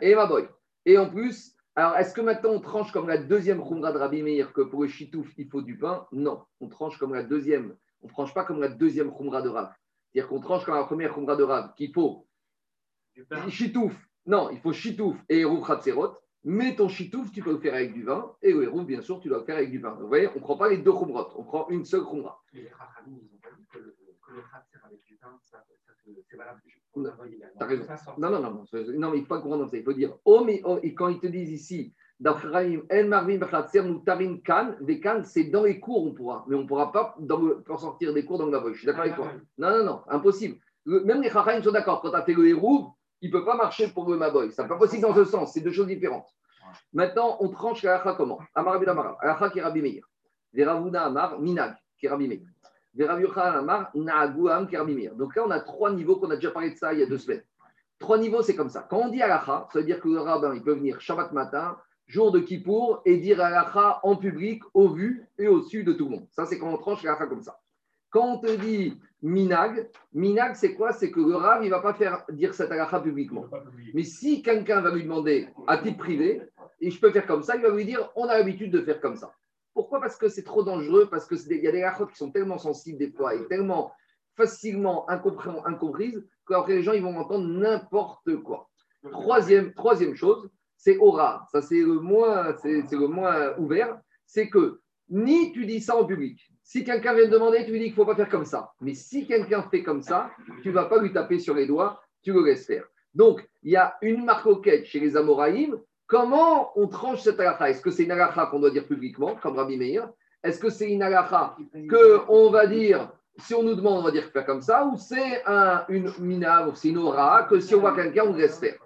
et maboy. Et en plus, alors est-ce que maintenant on tranche comme la deuxième khumra de Rabbi Meir que pour le chitouf il faut du pain? Non, on tranche comme la deuxième. On ne tranche pas comme la deuxième khumra de Rav. C'est-à-dire qu'on tranche comme la première khumra de Rav qu'il faut chitouf. Non, il faut chitouf et eruv chatzerot. Mais ton chitouf, tu peux le faire avec du vin, et le héros, bien sûr, tu dois le faire avec du vin. vous voyez, on ne prend pas les deux khumrot, on prend une seule khumra. Les Rachamim, ils ont pas dit que le, que le avec du ça, ça, c'est valable. T'as raison. Non, non, non, non, non, mais il ne faut pas comprendre ça. Il faut dire, oh, mais oh, et quand ils te disent ici, dans Charaim, El Marvin nous tarin kan, des kan, c'est dans les cours, on pourra, mais on ne pourra pas dans le- pour sortir des cours dans la voie. Je suis d'accord avec toi. Non, non, non, impossible. Le- même les Charaim sont d'accord. Quand tu as fait le héros, il ne peut pas marcher pour le Maboy. Ce n'est pas possible dans ce sens. C'est deux choses différentes. Maintenant, on tranche la halakha comment? Amar Amar, halakha qui est Rabbi Meir. Veravuna Amar, Minag, qui est Rabbi Meir. Verav Yochanan Amar, Naaguam, qui Rabbi Meir. Donc là, on a trois niveaux qu'on a déjà parlé de ça il y a deux semaines. Trois niveaux, c'est comme ça. Quand on dit halakha, ça veut dire que le rabbin, il peut venir Shabbat matin, jour de Kippour, et dire halakha en public, au vu et au su de tout le monde. Ça, c'est quand on tranche la halakha comme ça. Quand on te dit minag, minag, c'est quoi? C'est que le il ne va pas faire dire cette halakha publiquement. Mais si quelqu'un va lui demander à titre privé, et je peux faire comme ça, il va lui dire on a l'habitude de faire comme ça. Pourquoi? Parce que c'est trop dangereux, parce qu'il y a des halachot qui sont tellement sensibles des fois et tellement facilement incomprises qu'après les gens ils vont entendre n'importe quoi. Troisième, troisième chose, c'est aura. Ça, c'est le moins, c'est, c'est le moins ouvert. C'est que ni tu dis ça en public. Si quelqu'un vient te demander, tu lui dis qu'il ne faut pas faire comme ça. Mais si quelqu'un fait comme ça, tu ne vas pas lui taper sur les doigts, tu le laisses faire. Donc, il y a une marcoquette chez les Amoraïm. Comment on tranche cette halakha Est-ce que c'est une halakha qu'on doit dire publiquement, comme Rabbi Meir? Est-ce que c'est une halakha qu'on va dire, si on nous demande, on va dire faire comme ça Ou c'est un, une mina, ou c'est une aura, que si on voit quelqu'un, on laisse faire?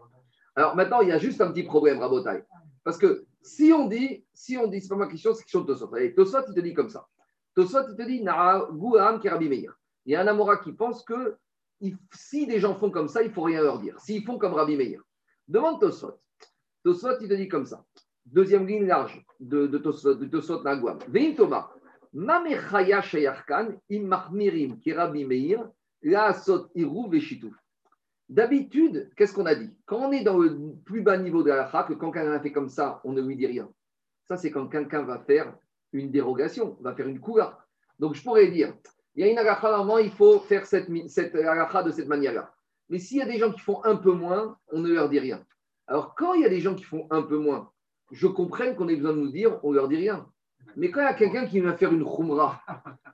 Alors maintenant, il y a juste un petit problème, Rabotai. Parce que si on dit, si on dit, c'est pas ma question, c'est question de Tosot. Tosot, il te dit comme ça. Tosot, il te dit. Il y a un Amora qui pense que si des gens font comme ça, il ne faut rien leur dire. S'ils font comme Rabbi Meir. Demande Tosot. Tosot, il te dit comme ça. Deuxième ligne large de, de Tosot, de Nagwam. Vein Thomas. Mamechaya Rabbi Meir, la Asot Irou Veshitouf. D'habitude, qu'est-ce qu'on a dit? Quand on est dans le plus bas niveau de la que quand quelqu'un a fait comme ça, on ne lui dit rien. Ça, c'est quand quelqu'un va faire une dérogation, va faire une coula. Donc, je pourrais dire, il y a une halakha, normalement, il faut faire cette, cette de cette manière-là. Mais s'il y a des gens qui font un peu moins, on ne leur dit rien. Alors, quand il y a des gens qui font un peu moins, je comprends qu'on ait besoin de nous dire, on ne leur dit rien. Mais quand il y a quelqu'un qui vient faire une khumra,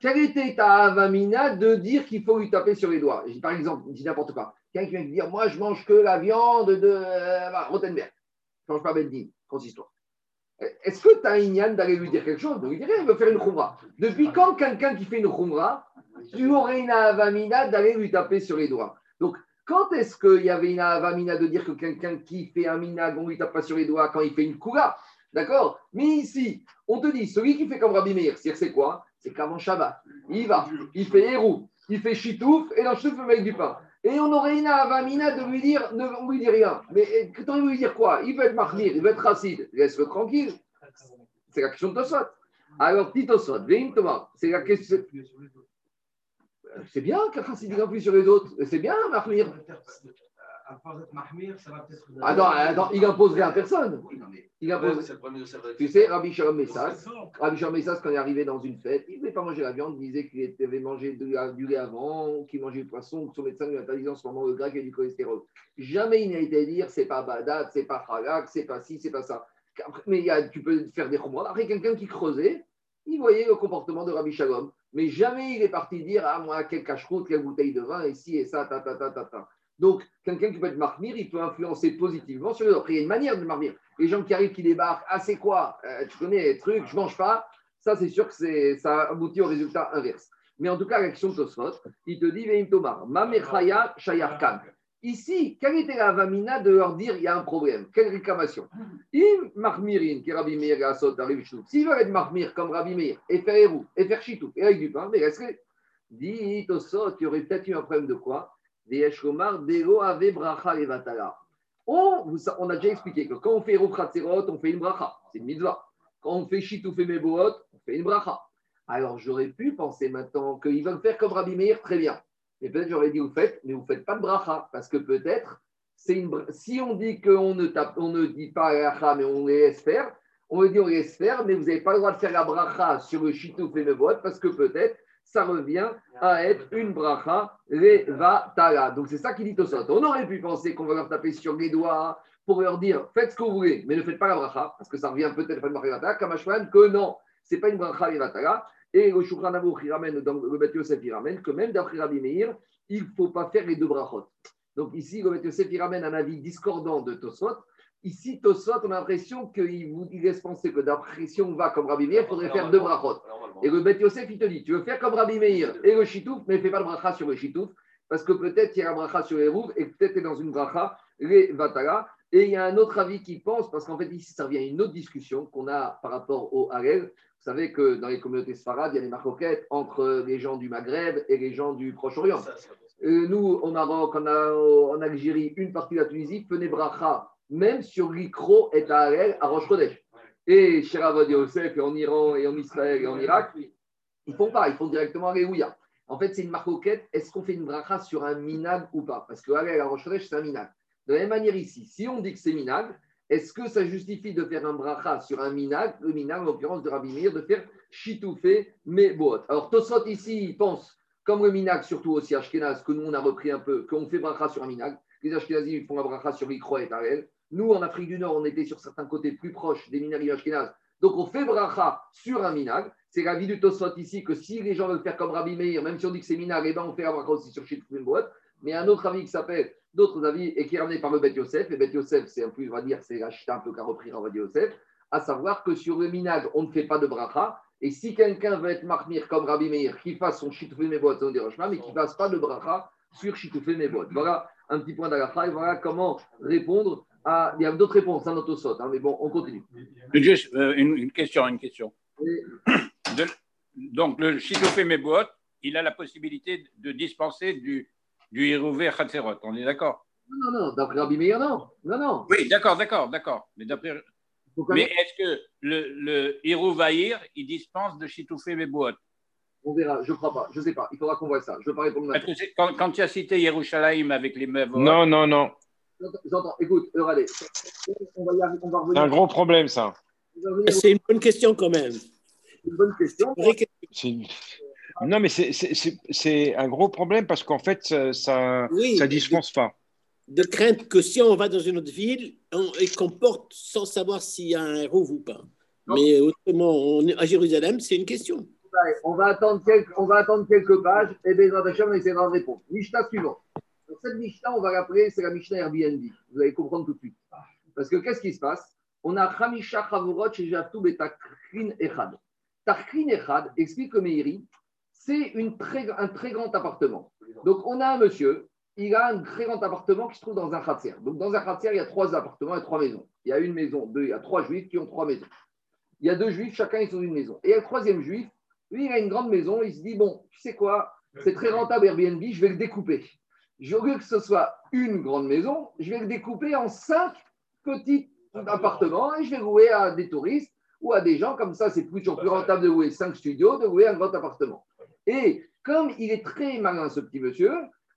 quelle était ta avamina de dire qu'il faut lui taper sur les doigts? Par exemple, je dis n'importe quoi. Quelqu'un qui vient dire, moi, je mange que la viande de euh, Rottenberg. Je ne mange pas Beldin, grosse histoire. Est-ce que tu as un d'aller lui dire quelque chose? Il veut faire une khumra. Depuis quand quelqu'un qui fait une khumra, tu aurais une avamina d'aller lui taper sur les doigts? Donc, quand est-ce qu'il y avait une avamina de dire que quelqu'un qui fait un minag, on ne lui tape pas sur les doigts quand il fait une kula D'accord? Mais ici, on te dit, celui qui fait comme Rabbi Meir, c'est quoi? C'est qu'avant Shabbat, il va, il fait Hérou, il fait Chitouf, et dans Chitouf, il met du pain. Et on aurait une avamina de lui dire, ne, on lui dit rien. Mais eh, que t'en lui dire quoi? Il veut être marmir, il veut être racide, laisse-le tranquille. C'est la question de Tosot. Alors, petit Tosot, Thomas, c'est la question. C'est bien qu'un il appuie sur les autres. C'est bien, marmir. À force d'être mahmir, ça va peut-être. Attends, attends, il impose rien à personne. Oui, non, mais. Il impose. c'est le premier cerveau. Tu sais, Rabbi Shalom Messas, Rabbi Shalom Messas, quand il est arrivé dans une fête, il ne voulait pas manger la viande, il disait qu'il avait mangé du lait avant, qu'il mangeait du poisson, que son médecin lui a dit en ce moment le grec et du cholestérol. Jamais il n'a été dire c'est pas badat, c'est pas halak, c'est pas ci, c'est pas ça. Après, mais il y a, tu peux faire des romans. Après, quelqu'un qui creusait, il voyait le comportement de Rabbi Shalom. Mais jamais il est parti dire Ah, moi, quel cache-croûte, quelle bouteille de vin, et ci et ça, ta, ta, ta, ta, ta. Donc, quelqu'un qui peut être marmire, il peut influencer positivement sur les autres. Il y a une manière de marmire. Les gens qui arrivent, qui débarquent, ah, c'est quoi Euh, Tu connais les trucs, je mange pas? Ça, c'est sûr que ça aboutit au résultat inverse. Mais en tout cas, l'action de Tosfot, il te dit Veim Tomar, Mamechaya Shayarkan. Ici, quelle était la vamina de leur dire il y a un problème Quelle réclamation? Im Mahmirin, qui Rabbi Meir, Gassot, Chitouf. S'ils veulent être Mahmir comme Rabbi Meir, et faire Hérou, et faire Chitouf, et avec du pain, mais resterait. Dit Tosot, il y aurait peut-être eu un problème de quoi? On, on a déjà expliqué que quand on fait Hérou Khatzerot, on fait une bracha, c'est une mitzvah. Quand on fait Chitouf et Meboot, on fait une bracha. Alors j'aurais pu penser maintenant qu'ils veulent faire comme Rabbi Meir, très bien. Mais peut-être j'aurais dit, vous faites, mais vous ne faites pas de bracha, parce que peut-être, une, si on dit qu'on ne, tape, on ne dit pas bracha, mais on les laisse faire, on le dit on les laisse faire, mais vous n'avez pas le droit de faire la bracha sur le chitouf et vote, parce que peut-être, ça revient à être une bracha levatala. Donc c'est ça qu'il dit Tosot. On aurait pu penser qu'on va leur taper sur les doigts pour leur dire faites ce que vous voulez, mais ne faites pas la bracha, parce que ça revient peut-être à une bracha levatala, comme que non, c'est pas une bracha levatala. Et le Shulchan il ramène, dans le Bet Yosef, il ramène que même d'après Rabbi Meir, il ne faut pas faire les deux brachot. Donc ici, le Bet Yosef, il ramène un avis discordant de Tosot. Ici, Tosot, on a l'impression qu'il vous laisse penser que d'après si on va comme Rabbi Meir, il faudrait faire deux brachot. Et le Bet Yosef, il te dit, tu veux faire comme Rabbi Meir et le Shitouf, mais fais pas le bracha sur le Shitouf, parce que peut-être il y a un bracha sur les rouves et peut-être tu es dans une bracha, les Vatala. Et il y a un autre avis qui pense, parce qu'en fait, ici, ça revient à une autre discussion qu'on a par rapport au Harel. Vous savez que dans les communautés sfarades, il y a des marcoquettes entre les gens du Maghreb et les gens du Proche-Orient. Euh, nous, au Maroc, en Algérie, une partie de la Tunisie, prenait bracha, même sur l'Ikro et Harel à Kodesh. Et chez Ravod Yosef, et en Iran, et en Israël, et en Irak, ils font pas, ils font directement Alléluia. En fait, c'est une marcoquette. Est-ce qu'on fait une bracha sur un minag ou pas? Parce que Harel à Kodesh, c'est un minag. De la même manière ici, si on dit que c'est minag, est-ce que ça justifie de faire un bracha sur un minag, le minag en l'occurrence de Rabbi Meir, de faire chitoufé mebot Alors Tosot ici, il pense, comme le minag, surtout aussi Ashkenaz, que nous on a repris un peu, qu'on fait bracha sur un minag. Les Ashkenazis ils font la bracha sur l'Ikro et Tarel. Nous, en Afrique du Nord, on était sur certains côtés plus proches des Ashkenaz. Donc on fait bracha sur un minag. C'est la vie du Tosot ici que si les gens veulent faire comme Rabbi Meir, même si on dit que c'est minag, eh ben on fait bracha aussi sur chitoufé mebot. Mais un autre avis qui s'appelle d'autres avis et qui est ramené par le Bet Yosef. Et Bet Yosef, c'est un peu, on va dire, c'est la un peu qu'a repris Bet Yosef, à savoir que sur le minag, on ne fait pas de bracha. Et si quelqu'un veut être marmir comme Rabbi Meir, qu'il fasse son chitoufé mebot, on déroge mais qu'il ne fasse pas de bracha sur chitoufé mebot. Voilà un petit point d'agafa et voilà comment répondre à. Il y a d'autres réponses, un autosot, hein, mais bon, on continue. Juste euh, une, question, une question. donc, le chitoufé mebot, il a la possibilité de dispenser du, du Hérouvé Khatserot. On est d'accord? Non, non, non. D'après Rabbi Meir, non. Non, non. Oui, d'accord, d'accord, d'accord. Mais d'après. Mais est-ce que le, le il dispense de chitoufé Mebouot On verra, je ne crois pas, je ne sais pas. Il faudra qu'on voit ça. Je ne veux pas répondre maintenant. Quand, quand, tu as cité Yerushalayim avec les Mevot. Non, non, non. J'entends. Écoute, Euralé, on va, y arriver, on va revenir. C'est un gros problème, ça. C'est une bonne question quand même. C'est une bonne question. Non, mais c'est un gros problème parce qu'en fait, ça ne dispense pas. De crainte que si on va dans une autre ville et qu'on porte sans savoir s'il y a un héros ou pas. Mais autrement, on est à Jérusalem, c'est une question. On va attendre quelques, on va attendre quelques pages et Hashem, on essaiera de répondre. Mishnah cette Mishnah, on va l'appeler, c'est la Mishnah Airbnb. Vous allez comprendre tout de suite. Parce que qu'est-ce qui se passe? On a Hamisha Chavurot chez Javtou Betakrin Echad. Takrin Echad explique que Meiri, c'est un très grand appartement. Donc, on a un monsieur, il a un très grand appartement qui se trouve dans un khatser. Donc, dans un khatser, il y a trois appartements et trois maisons. Il y a une maison, deux, il y a trois juifs qui ont trois maisons. Il y a deux juifs, chacun est sur une maison. Et le troisième juif, lui, il a une grande maison, il se dit, bon, tu sais quoi, c'est très rentable Airbnb, je vais le découper. Je veux que ce soit une grande maison, je vais le découper en cinq petits appartements et je vais louer à des touristes ou à des gens, comme ça, c'est toujours plus rentable de louer cinq studios, de louer un grand appartement. Et comme il est très malin, ce petit monsieur,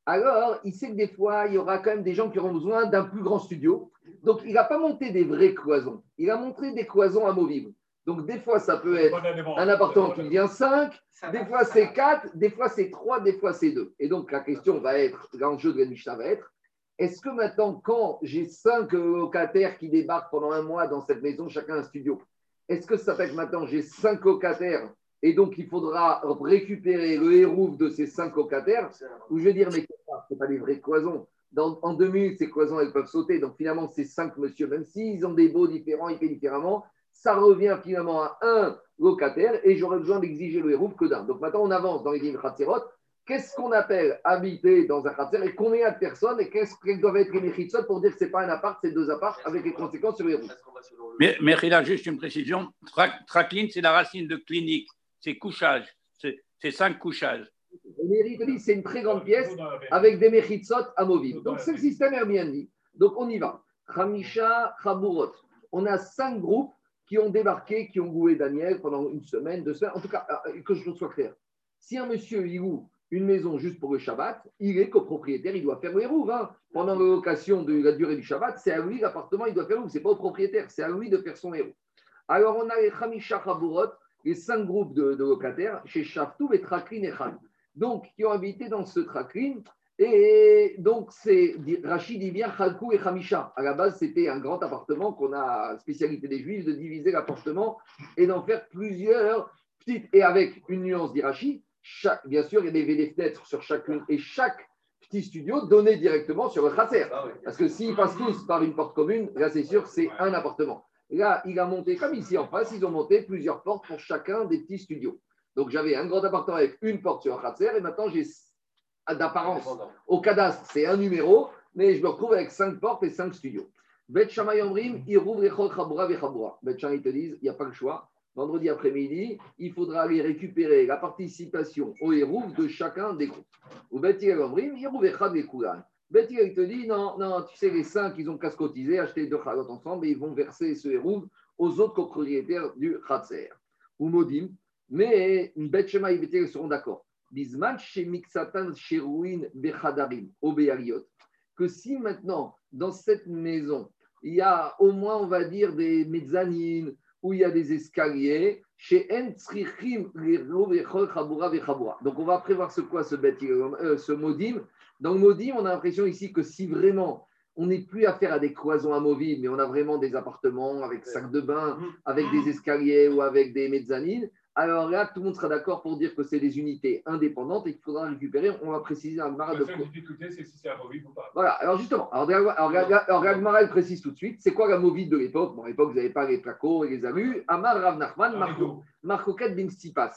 alors il sait que des fois, il y aura quand même des gens qui auront besoin d'un plus grand studio. Donc, il n'a pas monté des vraies cloisons. Il a montré des cloisons amovibles. Donc, des fois, ça peut être un appartement qui devient 5, des fois c'est 4, des fois c'est 3, des fois c'est 2. Et donc, la question va être, l'enjeu de la Mishnah va être, est-ce que maintenant, quand j'ai 5 locataires qui débarquent pendant un mois dans cette maison, chacun un studio, est-ce que ça fait que maintenant j'ai 5 locataires et donc, il faudra récupérer le hérouf de ces cinq locataires, où je vais dire, mais ce pas des vraies cloisons. en deux minutes, ces cloisons, elles peuvent sauter. Donc, finalement, ces cinq monsieur, même s'ils ont des baux différents, ils paient différemment, ça revient finalement à un locataire et j'aurais besoin d'exiger le hérouf que d'un. Donc, maintenant, on avance dans les lignes Khatserot. Qu'est-ce qu'on appelle habiter dans un Khatser et combien de personnes et qu'est-ce qu'elles doivent être les Mechitsot pour dire que ce n'est pas un appart, c'est deux apparts avec les conséquences sur le hérouf? Mais, mais il a juste une précision. Traklin, c'est la racine de clinique c'est couchage. C'est cinq couchages. c'est une très grande pièce avec des mechitsot amovibles. Donc, c'est le système Airbnb. Donc, on y va. Khamisha Khaburot. On a cinq groupes qui ont débarqué, qui ont loué Daniel pendant une semaine, deux semaines. En tout cas, euh, que je sois clair. Si un monsieur il loue une maison juste pour le Shabbat, il est copropriétaire, il doit faire le héros. Hein. Pendant la location de la durée du Shabbat, c'est à lui l'appartement, il doit faire le Ce n'est pas au propriétaire, c'est à lui de faire son héros. Alors, on a les Khaburot les cinq groupes de, locataires chez Shaftou et Traklin et Khan. Donc, qui ont habité dans ce Traklin. Et donc, c'est Rachid dit bien Khalkou et Khamisha. À la base, c'était un grand appartement qu'on a, spécialité des Juifs, de diviser l'appartement et d'en faire plusieurs petites. Et avec une nuance d'Irachi, bien sûr, il y avait des fenêtres sur chacune et chaque petit studio donné directement sur le Khasser. Ah Parce que s'ils passent tous par une porte commune, là, c'est sûr, c'est un appartement. Là, il a monté, comme ici en face, ils ont monté plusieurs portes pour chacun des petits studios. Donc, j'avais un grand appartement avec une porte sur le Khatser et maintenant, j'ai d'apparence au cadastre, c'est un numéro, mais je me retrouve avec cinq portes et cinq studios. Bet Shamay Omrim, ils te disent, il n'y a pas le choix. Vendredi après-midi, il faudra aller récupérer la participation au hérouf de chacun des groupes. Ou Bet Omrim, Bet il te dit, non, non, tu sais, les cinq, ils ont cascotisé, acheté deux chalot ensemble et ils vont verser ce hérouf aux autres copropriétaires du Khatser. Ou Modim, mais Bet Shema ils seront d'accord que si maintenant, dans cette maison, il y a au moins, on va dire, des mezzanines, où il y a des escaliers, chez donc on va prévoir ce quoi ce, euh, ce modim. Dans le modim, on a l'impression ici que si vraiment on n'est plus à faire à des cloisons amovibles, mais on a vraiment des appartements avec sac de bain, avec des escaliers ou avec des mezzanines, alors là, tout le monde sera d'accord pour dire que c'est des unités indépendantes et qu'il faudra récupérer. On va préciser dans le Mara de quoi. c'est si c'est amovible ou pas. Voilà, alors justement, alors, alors, alors, précise tout de suite c'est quoi la movide de l'époque? Bon, à l'époque, vous n'avez pas les placos et les alus. Amar Rav Nachman, Marcoquette Bin Sipas.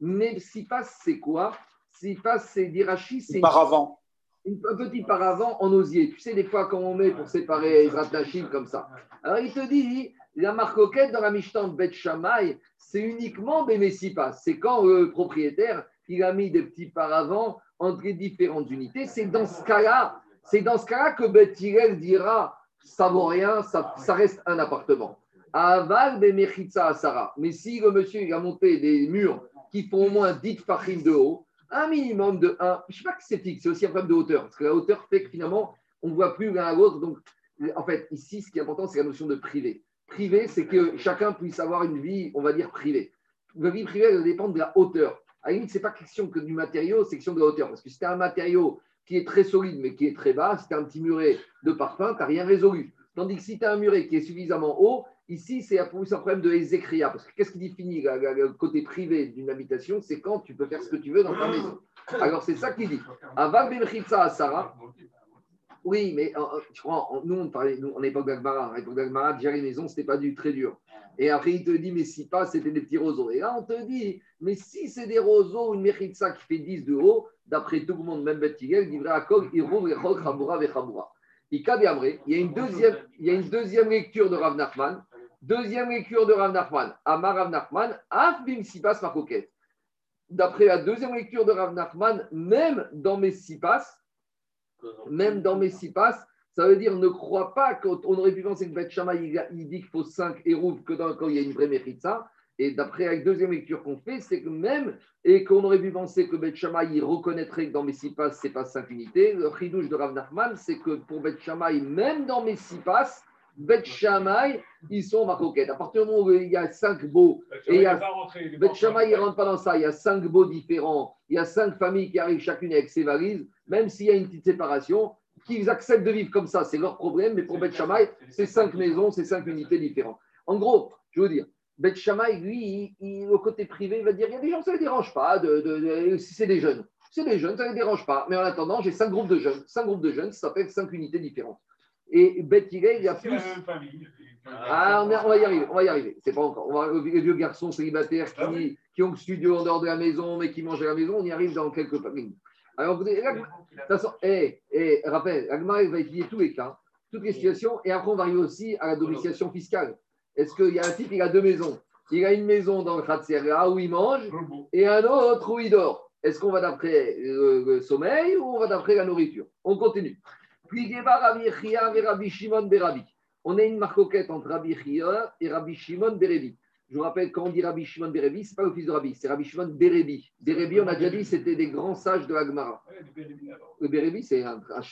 Mais Sipas, c'est quoi? Sipas, c'est d'Irachi. C'est paravent. Un petit paravent en osier. Tu sais, des fois, quand on met pour séparer les ratachim comme ça. Alors, il te dit la marcoquette dans la Mishnah de Shammai, c'est uniquement Bémessipas. C'est quand le propriétaire il a mis des petits paravents entre les différentes unités. C'est dans ce cas-là, c'est dans ce cas-là que Bet dira ça vaut rien, ça, reste un appartement. Aval Bemechitsa Asara. Mais si le monsieur il a monté des murs qui font au moins 10 farines de haut, un minimum de 1, je ne sais pas que c'est fixe, c'est aussi un problème de hauteur, parce que la hauteur fait que finalement, on ne voit plus l'un à l'autre. Donc, en fait, ici, ce qui est important, c'est la notion de privé. Privé, c'est que chacun puisse avoir une vie, on va dire, privée. La vie privée, elle dépend de la hauteur. À la ce n'est pas question que du matériau, c'est question de la hauteur. Parce que si tu as un matériau qui est très solide, mais qui est très bas, si tu as un petit muret de parfum, tu n'as rien résolu. Tandis que si tu as un muret qui est suffisamment haut, ici, c'est un problème de ézécria. Parce que qu'est-ce qui définit le côté privé d'une habitation? C'est quand tu peux faire ce que tu veux dans ta maison. Alors, c'est ça qu'il dit. Avant à Sarah, oui, mais je crois, nous, on parlait, nous, en époque d'Agmara, en époque d'Agmara, gérer les maisons, c'était pas du très dur. Et après, il te dit, mais si pas, c'était des petits roseaux. Et là, on te dit, mais si c'est des roseaux, une ça qui fait 10 de haut, d'après tout le monde, même Betigel, il à Kog, il rouvre les Chaboura, Vechaboura. Il y a une deuxième, il y a une deuxième lecture de Rav Nachman. Deuxième lecture de Rav Nachman. Amar Rav Nachman, Af bim sipas makoket. D'après la deuxième lecture de Rav Nachman, même dans mes sipas, même dans Messipas, ça veut dire ne crois pas qu'on aurait pu penser que Beth il, dit qu'il faut 5 érouves que dans, quand il y a une vraie méritza. Et d'après la deuxième lecture qu'on fait, c'est que même, et qu'on aurait pu penser que Beth il reconnaîtrait que dans Messipas, ce n'est pas 5 unités. Le chidouche de Rav Nachman, c'est que pour Beth même dans Beth ils sont maroquettes. À partir du moment où il y a 5 beaux, et il y a, il ne rentre pas dans ça, il y a 5 beaux différents, il y a 5 familles qui arrivent chacune avec ses valises, même s'il y a une petite séparation, qu'ils acceptent de vivre comme ça, c'est leur problème, mais pour Shammai, c'est cinq maisons, c'est cinq unités différentes. En gros, je veux dire, Shammai, lui, il, au côté privé, il va dire il y a des gens, ça ne les dérange pas, de, si c'est des jeunes. C'est des jeunes, ça ne les dérange pas. Mais en attendant, j'ai cinq groupes de jeunes. Cinq groupes de jeunes, ça fait cinq unités différentes. Et Beth il y a plus. Ah, on, va y arriver, on va y arriver. C'est pas encore. On va, les vieux garçons célibataires qui, qui ont le studio en dehors de la maison, mais qui mangent à la maison, on y arrive dans quelques familles. Alors, de toute façon, eh, eh, rappel, Agmar va étudier tous les cas, toutes les situations, et après, on va arriver aussi à la domiciliation fiscale. Est-ce qu'il y a un type, il a deux maisons? Il a une maison dans le Khatseria où il mange, et un autre où il dort. Est-ce qu'on va d'après le, sommeil ou on va d'après la nourriture? On continue. On a une marcoquette entre Rabbi Chia et Rabbi Shimon Berevi. Je vous rappelle, quand on dit Rabbi Shimon Berevi, ce n'est pas le fils de Rabbi, c'est Rabbi Shimon Berevi. Berevi, on a déjà dit, c'était des grands sages de l'Agmara. Le Berevi, c'est un, un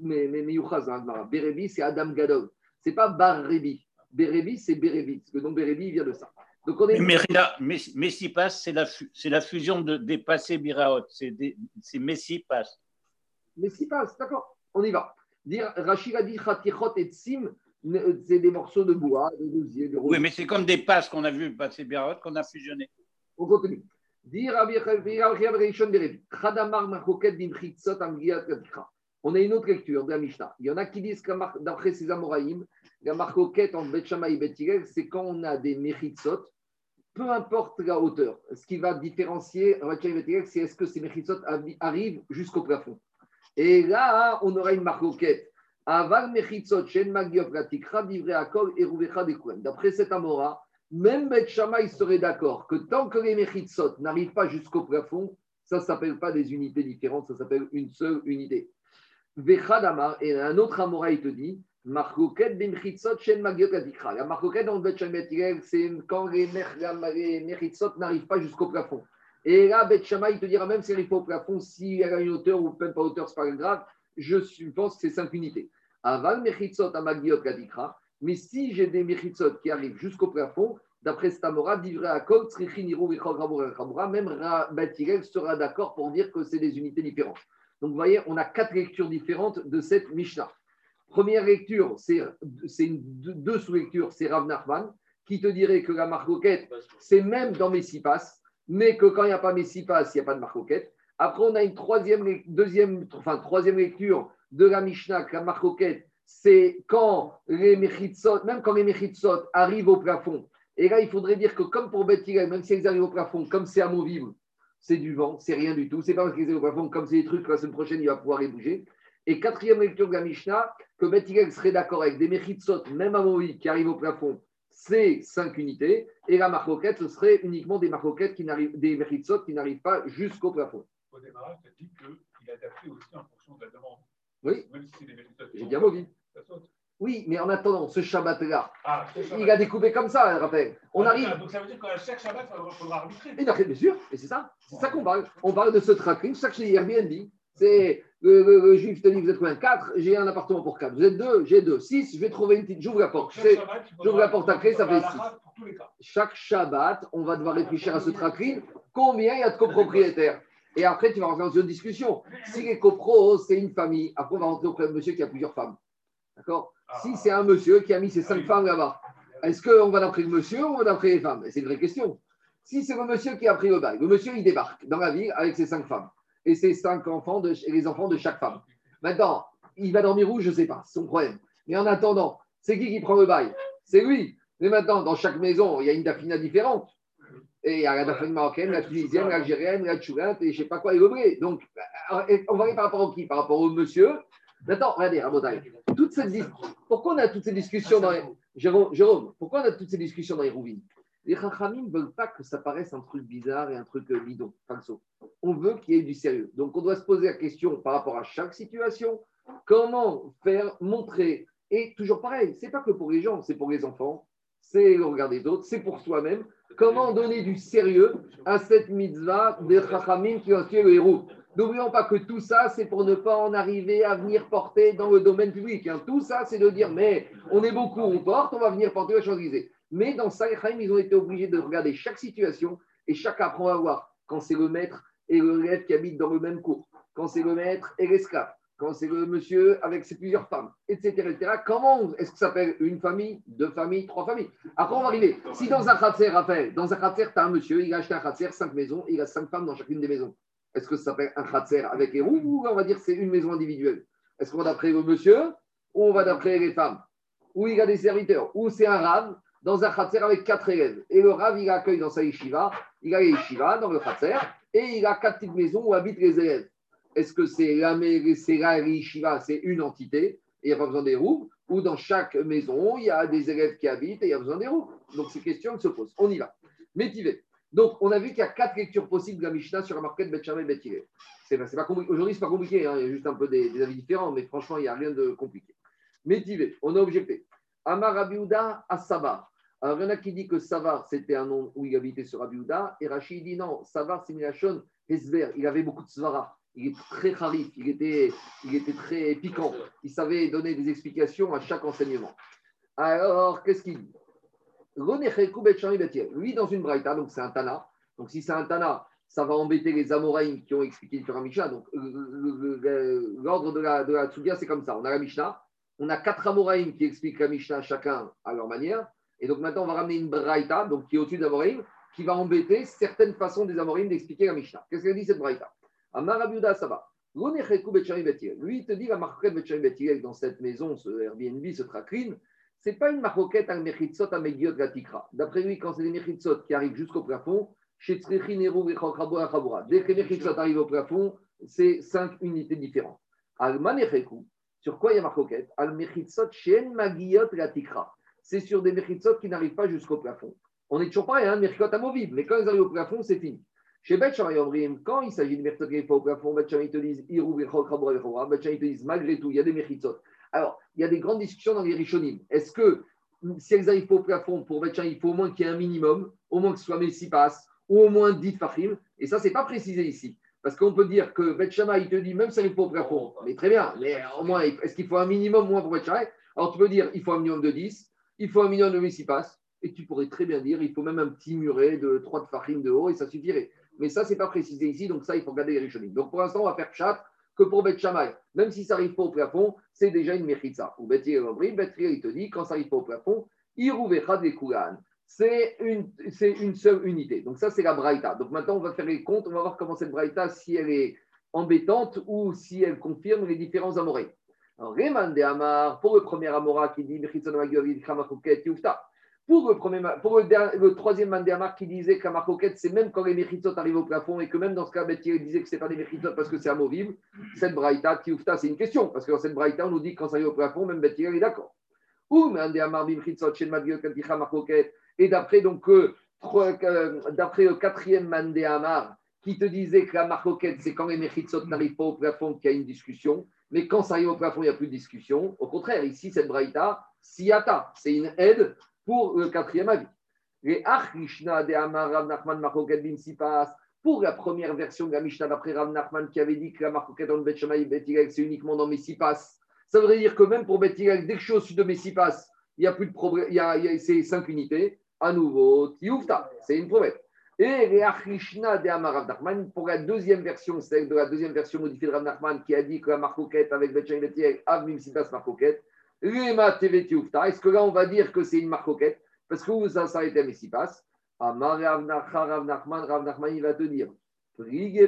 mais, mais, dans l'Agmara. Berevi, c'est Adam Gadol. Ce n'est pas Bar Rebi. Berevi, c'est Berevi. Parce que donc Berevi, il vient de ça. Donc on est... Mais Messipas, c'est la, la, fusion de, des passés Biraot. C'est Messipas. Messipas, d'accord. On y va. Dire, Rachid a dit Khatichot et Tsim, c'est des morceaux de bois, de douzier, de Oui, mais c'est comme des passes qu'on a vu passer Biraot qu'on a fusionné. On continue. Dire on a une autre lecture de la Mishnah. Il y en a qui disent que d'après ces Amoraïm, la marcoquette entre Bet et Bet c'est quand on a des Mechitsot, peu importe la hauteur. Ce qui va différencier c'est est-ce que ces Mechitsot arrivent jusqu'au plafond. Et là, on aura une marcoquette. Aval Mechitsot, Shen Magiop Ratikra, Divrei Akol. D'après cet Amora, même Bet il serait d'accord que tant que les Mechitsot n'arrivent pas jusqu'au plafond, ça ne s'appelle pas des unités différentes, ça s'appelle une seule unité. Et un autre Amora, il te dit, Marcoquette bimchitzot shen magiot adikra. La marcoquette dans Bet c'est quand les mechitzot n'arrivent pas jusqu'au plafond. Et là, Bet il te dira même s'il n'arrive pas au plafond, si elle a une hauteur ou même pas hauteur, c'est pas grave. Je pense que c'est 5 unités. Aval mechitzot à magiot adikra. Mais si j'ai des mechitzot qui arrivent jusqu'au plafond, d'après Stamora, divrei akol, tzrichin iru même Bet sera d'accord pour dire que c'est des unités différentes. Donc, vous voyez, on a quatre lectures différentes de cette Mishnah. Première lecture, c'est deux sous-lectures, c'est Rav Nachman, qui te dirait que la marcoquette, c'est même dans Messipas, mais que quand il n'y a pas Messipas, il n'y a pas de marcoquette. Après, on a une troisième, deuxième, enfin, troisième lecture de la Mishnah, la marcoquette, c'est quand les Mechitsot, même quand les Mechitsot arrivent au plafond. Et là, il faudrait dire que comme pour Bethilel, même si elles arrivent au plafond, comme c'est amovible, c'est du vent, c'est rien du tout. C'est pas parce qu'ils au plafond, comme c'est des trucs, la semaine prochaine, il va pouvoir les bouger. Et quatrième lecture de la Mishnah, que Bethilel serait d'accord avec des Mechitsot, même amovibles, qui arrivent au plafond, c'est 5 unités. Et la marcoquette, ce serait uniquement des marcoquettes qui n'arrivent, des Mechitsot qui n'arrivent pas jusqu'au plafond. Au démarrage, tu as dit qu'il adapté aussi en fonction de la demande. Oui. Même si J'ai bien mobile. Oui, mais en attendant, ce Shabbat-là, ah, il a découpé comme ça, rappelle. On ah, arrive. Donc ça veut dire qu'à chaque Shabbat, il faudra arbitrer. Et bien sûr, et c'est ça. C'est ça qu'on parle. On parle de ce tracking. C'est ça que chez Airbnb. C'est le, le, juif te dit Vous êtes combien 4 J'ai un appartement pour 4. Vous êtes 2 J'ai 2. 6 Je vais trouver une petite. J'ouvre la porte. J'ouvre la porte à clé, ça fait 6. Chaque Shabbat, on va devoir réfléchir à ce tracking. Combien il y a de copropriétaires? Et après, tu vas rentrer dans une discussion. Si les copros, c'est une famille, après, on va rentrer auprès de monsieur qui a plusieurs femmes. D'accord? Si c'est un monsieur qui a mis ses cinq femmes là-bas, est-ce qu'on va d'après le monsieur ou on va d'après les femmes? C'est une vraie question. Si c'est le monsieur qui a pris le bail, le monsieur il débarque dans la ville avec ses cinq femmes et ses cinq enfants de, les enfants de chaque femme. Maintenant, il va dormir où? Je ne sais pas, c'est son problème. Mais en attendant, c'est qui qui prend le bail? C'est lui. Mais maintenant, dans chaque maison, il y a une dafina différente. Et il y a la dafina marocaine, la tunisienne, l'algérienne, la tchoulinte et je ne sais pas quoi, et le Donc, euh, on va aller par rapport à qui? Par rapport au monsieur Maintenant, regardez, toute cette pourquoi on a toutes ces discussions dans les... Jérôme, pourquoi on a toutes ces discussions dans les rouvines? Les Chachamim ne veulent pas que ça paraisse un truc bizarre et un truc euh, bidon. On veut qu'il y ait du sérieux. Donc, on doit se poser la question par rapport à chaque situation, comment faire montrer. Et toujours pareil, c'est pas que pour les gens, c'est pour les enfants, c'est le regard des autres, c'est pour soi-même. Comment donner du sérieux à cette mitzvah des Chachamim qui ont tué le héros? N'oublions pas que tout ça, c'est pour ne pas en arriver à venir porter dans le domaine public. Hein. Tout ça, c'est de dire, mais on est beaucoup, on porte, on va venir porter la champs Mais dans Saïchaim, ils ont été obligés de regarder chaque situation et chaque apprend à voir quand c'est le maître et l'élève qui habitent dans le même cours, quand c'est le maître et l'esclave, quand c'est le monsieur avec ses plusieurs femmes, etc. etc. Comment est-ce que ça s'appelle une famille, deux familles, trois familles? Après, on va arriver. Si dans un khatser, Raphaël, dans un khatser, tu as un monsieur, il a acheté un khatser, cinq maisons, il a cinq femmes dans chacune des maisons. Est-ce que ça s'appelle un khatser avec les roues ou on va dire c'est une maison individuelle? Est-ce qu'on va d'après le monsieur ou on va d'après les femmes? Ou il a des serviteurs Ou c'est un rave dans un khatser avec quatre élèves Et le rave, il accueille dans sa yeshiva, il a les yeshiva dans le khatser et il a quatre petites maisons où habitent les élèves. Est-ce que c'est la, c'est la yeshiva, c'est une entité et il n'y a pas besoin des roues Ou dans chaque maison, il y a des élèves qui habitent et il y a besoin des roues Donc ces questions se posent. On y va. Métivé. Donc, on a vu qu'il y a quatre lectures possibles de la Mishnah sur la marquette Bet et Bet c'est pas, compliqué. Aujourd'hui, c'est pas compliqué. Hein. Il y a juste un peu des, avis différents, mais franchement, il n'y a rien de compliqué. Métivé, on a objecté. Amar Abiouda à Savar. Alors, il y en a qui dit que Savar, c'était un nom où il habitait sur Abiouda. Et Rachid dit non, Savar, c'est Milachon. Il avait beaucoup de Svara. Il était très harif, il était, très piquant. Il savait donner des explications à chaque enseignement. Alors, qu'est-ce qu'il dit? Lui, dans une braïta, donc c'est un Tana. Donc si c'est un Tana, ça va embêter les Amoraïm qui ont expliqué la Mishnah. Donc l'ordre de la, de la Tsugia, c'est comme ça. On a la Mishnah, on a quatre Amoraïm qui expliquent la Mishnah chacun à leur manière. Et donc maintenant, on va ramener une braïta, donc qui est au-dessus d'Amoraïm, qui va embêter certaines façons des Amoraïm d'expliquer la Mishnah. Qu'est-ce qu'elle dit cette braïta? Amarabiuda, ça va. Lui, il te dit la marquette de dans cette maison, ce Airbnb, ce trakrine, ce n'est pas une marquette al mechitzot à Megiot Gatikra. D'après lui, quand c'est des mechitzot qui arrivent jusqu'au plafond, dès que les mechitzot arrivent au plafond, c'est cinq unités différentes. Al sur quoi il y a marquette? Al mechitzot shen Magiot Gatikra. C'est sur des mechitzot qui n'arrivent pas jusqu'au plafond. On est toujours pas un mechitzot amovible, mais quand ils arrivent au plafond, c'est fini. Chez Bet quand il s'agit de Mertot au plafond, Bet ils te disent ils te disent malgré tout, il y a des Mechitzot. Alors, il y a des grandes discussions dans les Rishonim. Est-ce que si elles arrivent au plafond, pour Bet il faut au moins qu'il y ait un minimum, au moins que ce soit Messipas, ou au moins 10 Fahim Et ça, ce n'est pas précisé ici. Parce qu'on peut dire que Bet il te dit même si ça arrive pas au plafond, mais très bien, mais au moins, est-ce qu'il faut un minimum moins pour Bet Alors, tu peux dire il faut un minimum de 10, il faut un minimum de Messipas, et tu pourrais très bien dire il faut même un petit muret de 3 de Fahim de haut, et ça suffirait. Mais ça, ce n'est pas précisé ici, donc ça, il faut regarder les Rishonim. Donc pour l'instant, on va faire chat que pour Bet Shammai, même si ça n'arrive pas au plafond, c'est déjà une Mechitza. Ou Bet il te dit, quand ça n'arrive pas au plafond, des C'est une, c'est une seule unité. Donc ça, c'est la Braïta. Donc maintenant, on va faire les comptes, on va voir comment cette Braïta, si elle est embêtante ou si elle confirme les différents amorés. Pour le premier Amora qui dit. Pour le, premier, pour le, troisième Mandéamar qui disait que la marcoquette, c'est même quand les méchitzot arrivent au plafond et que même dans ce cas, il disait que ce n'est pas des méchitzot parce que c'est amovible, cette braïta, Tioufta, c'est une question. Parce que dans cette braïta, on nous dit quand ça arrive au plafond, même Bethir est d'accord. Ou Mandéamar bimchitzot chez Madgiokanticha marcoquette. Et d'après donc, euh, euh, d'après le quatrième Mandéamar qui te disait que la marcoquette, c'est quand les méchitzot n'arrivent pas au plafond qu'il y a une discussion. Mais quand ça arrive au plafond, il n'y a plus de discussion. Au contraire, ici, cette braïta, siata, c'est une aide pour le quatrième avis. Les Achrishna de Amar Rav Nachman Bin Sipas, pour la première version de la Mishnah d'après Rav Nachman qui avait dit que la Maroket dans Bet Shamaï c'est uniquement dans Messipas. Ça veut dire que même pour Bet dès que je suis au-dessus de Messipas, il n'y a plus de problème, il y a, il y a ces cinq unités. À nouveau, Tioufta, c'est une promesse. Et les de Amar Nachman, pour la deuxième version, celle de la deuxième version modifiée de Rav Nachman qui a dit que la Maroket avec Bet Shamaï Betileg, Av Messipas Maroket, est-ce que là, on va dire que c'est une marcoquette Parce que ça, ça a été Messipas. Amar Rav Nachman, Rav Nachman, il va te dire il n'y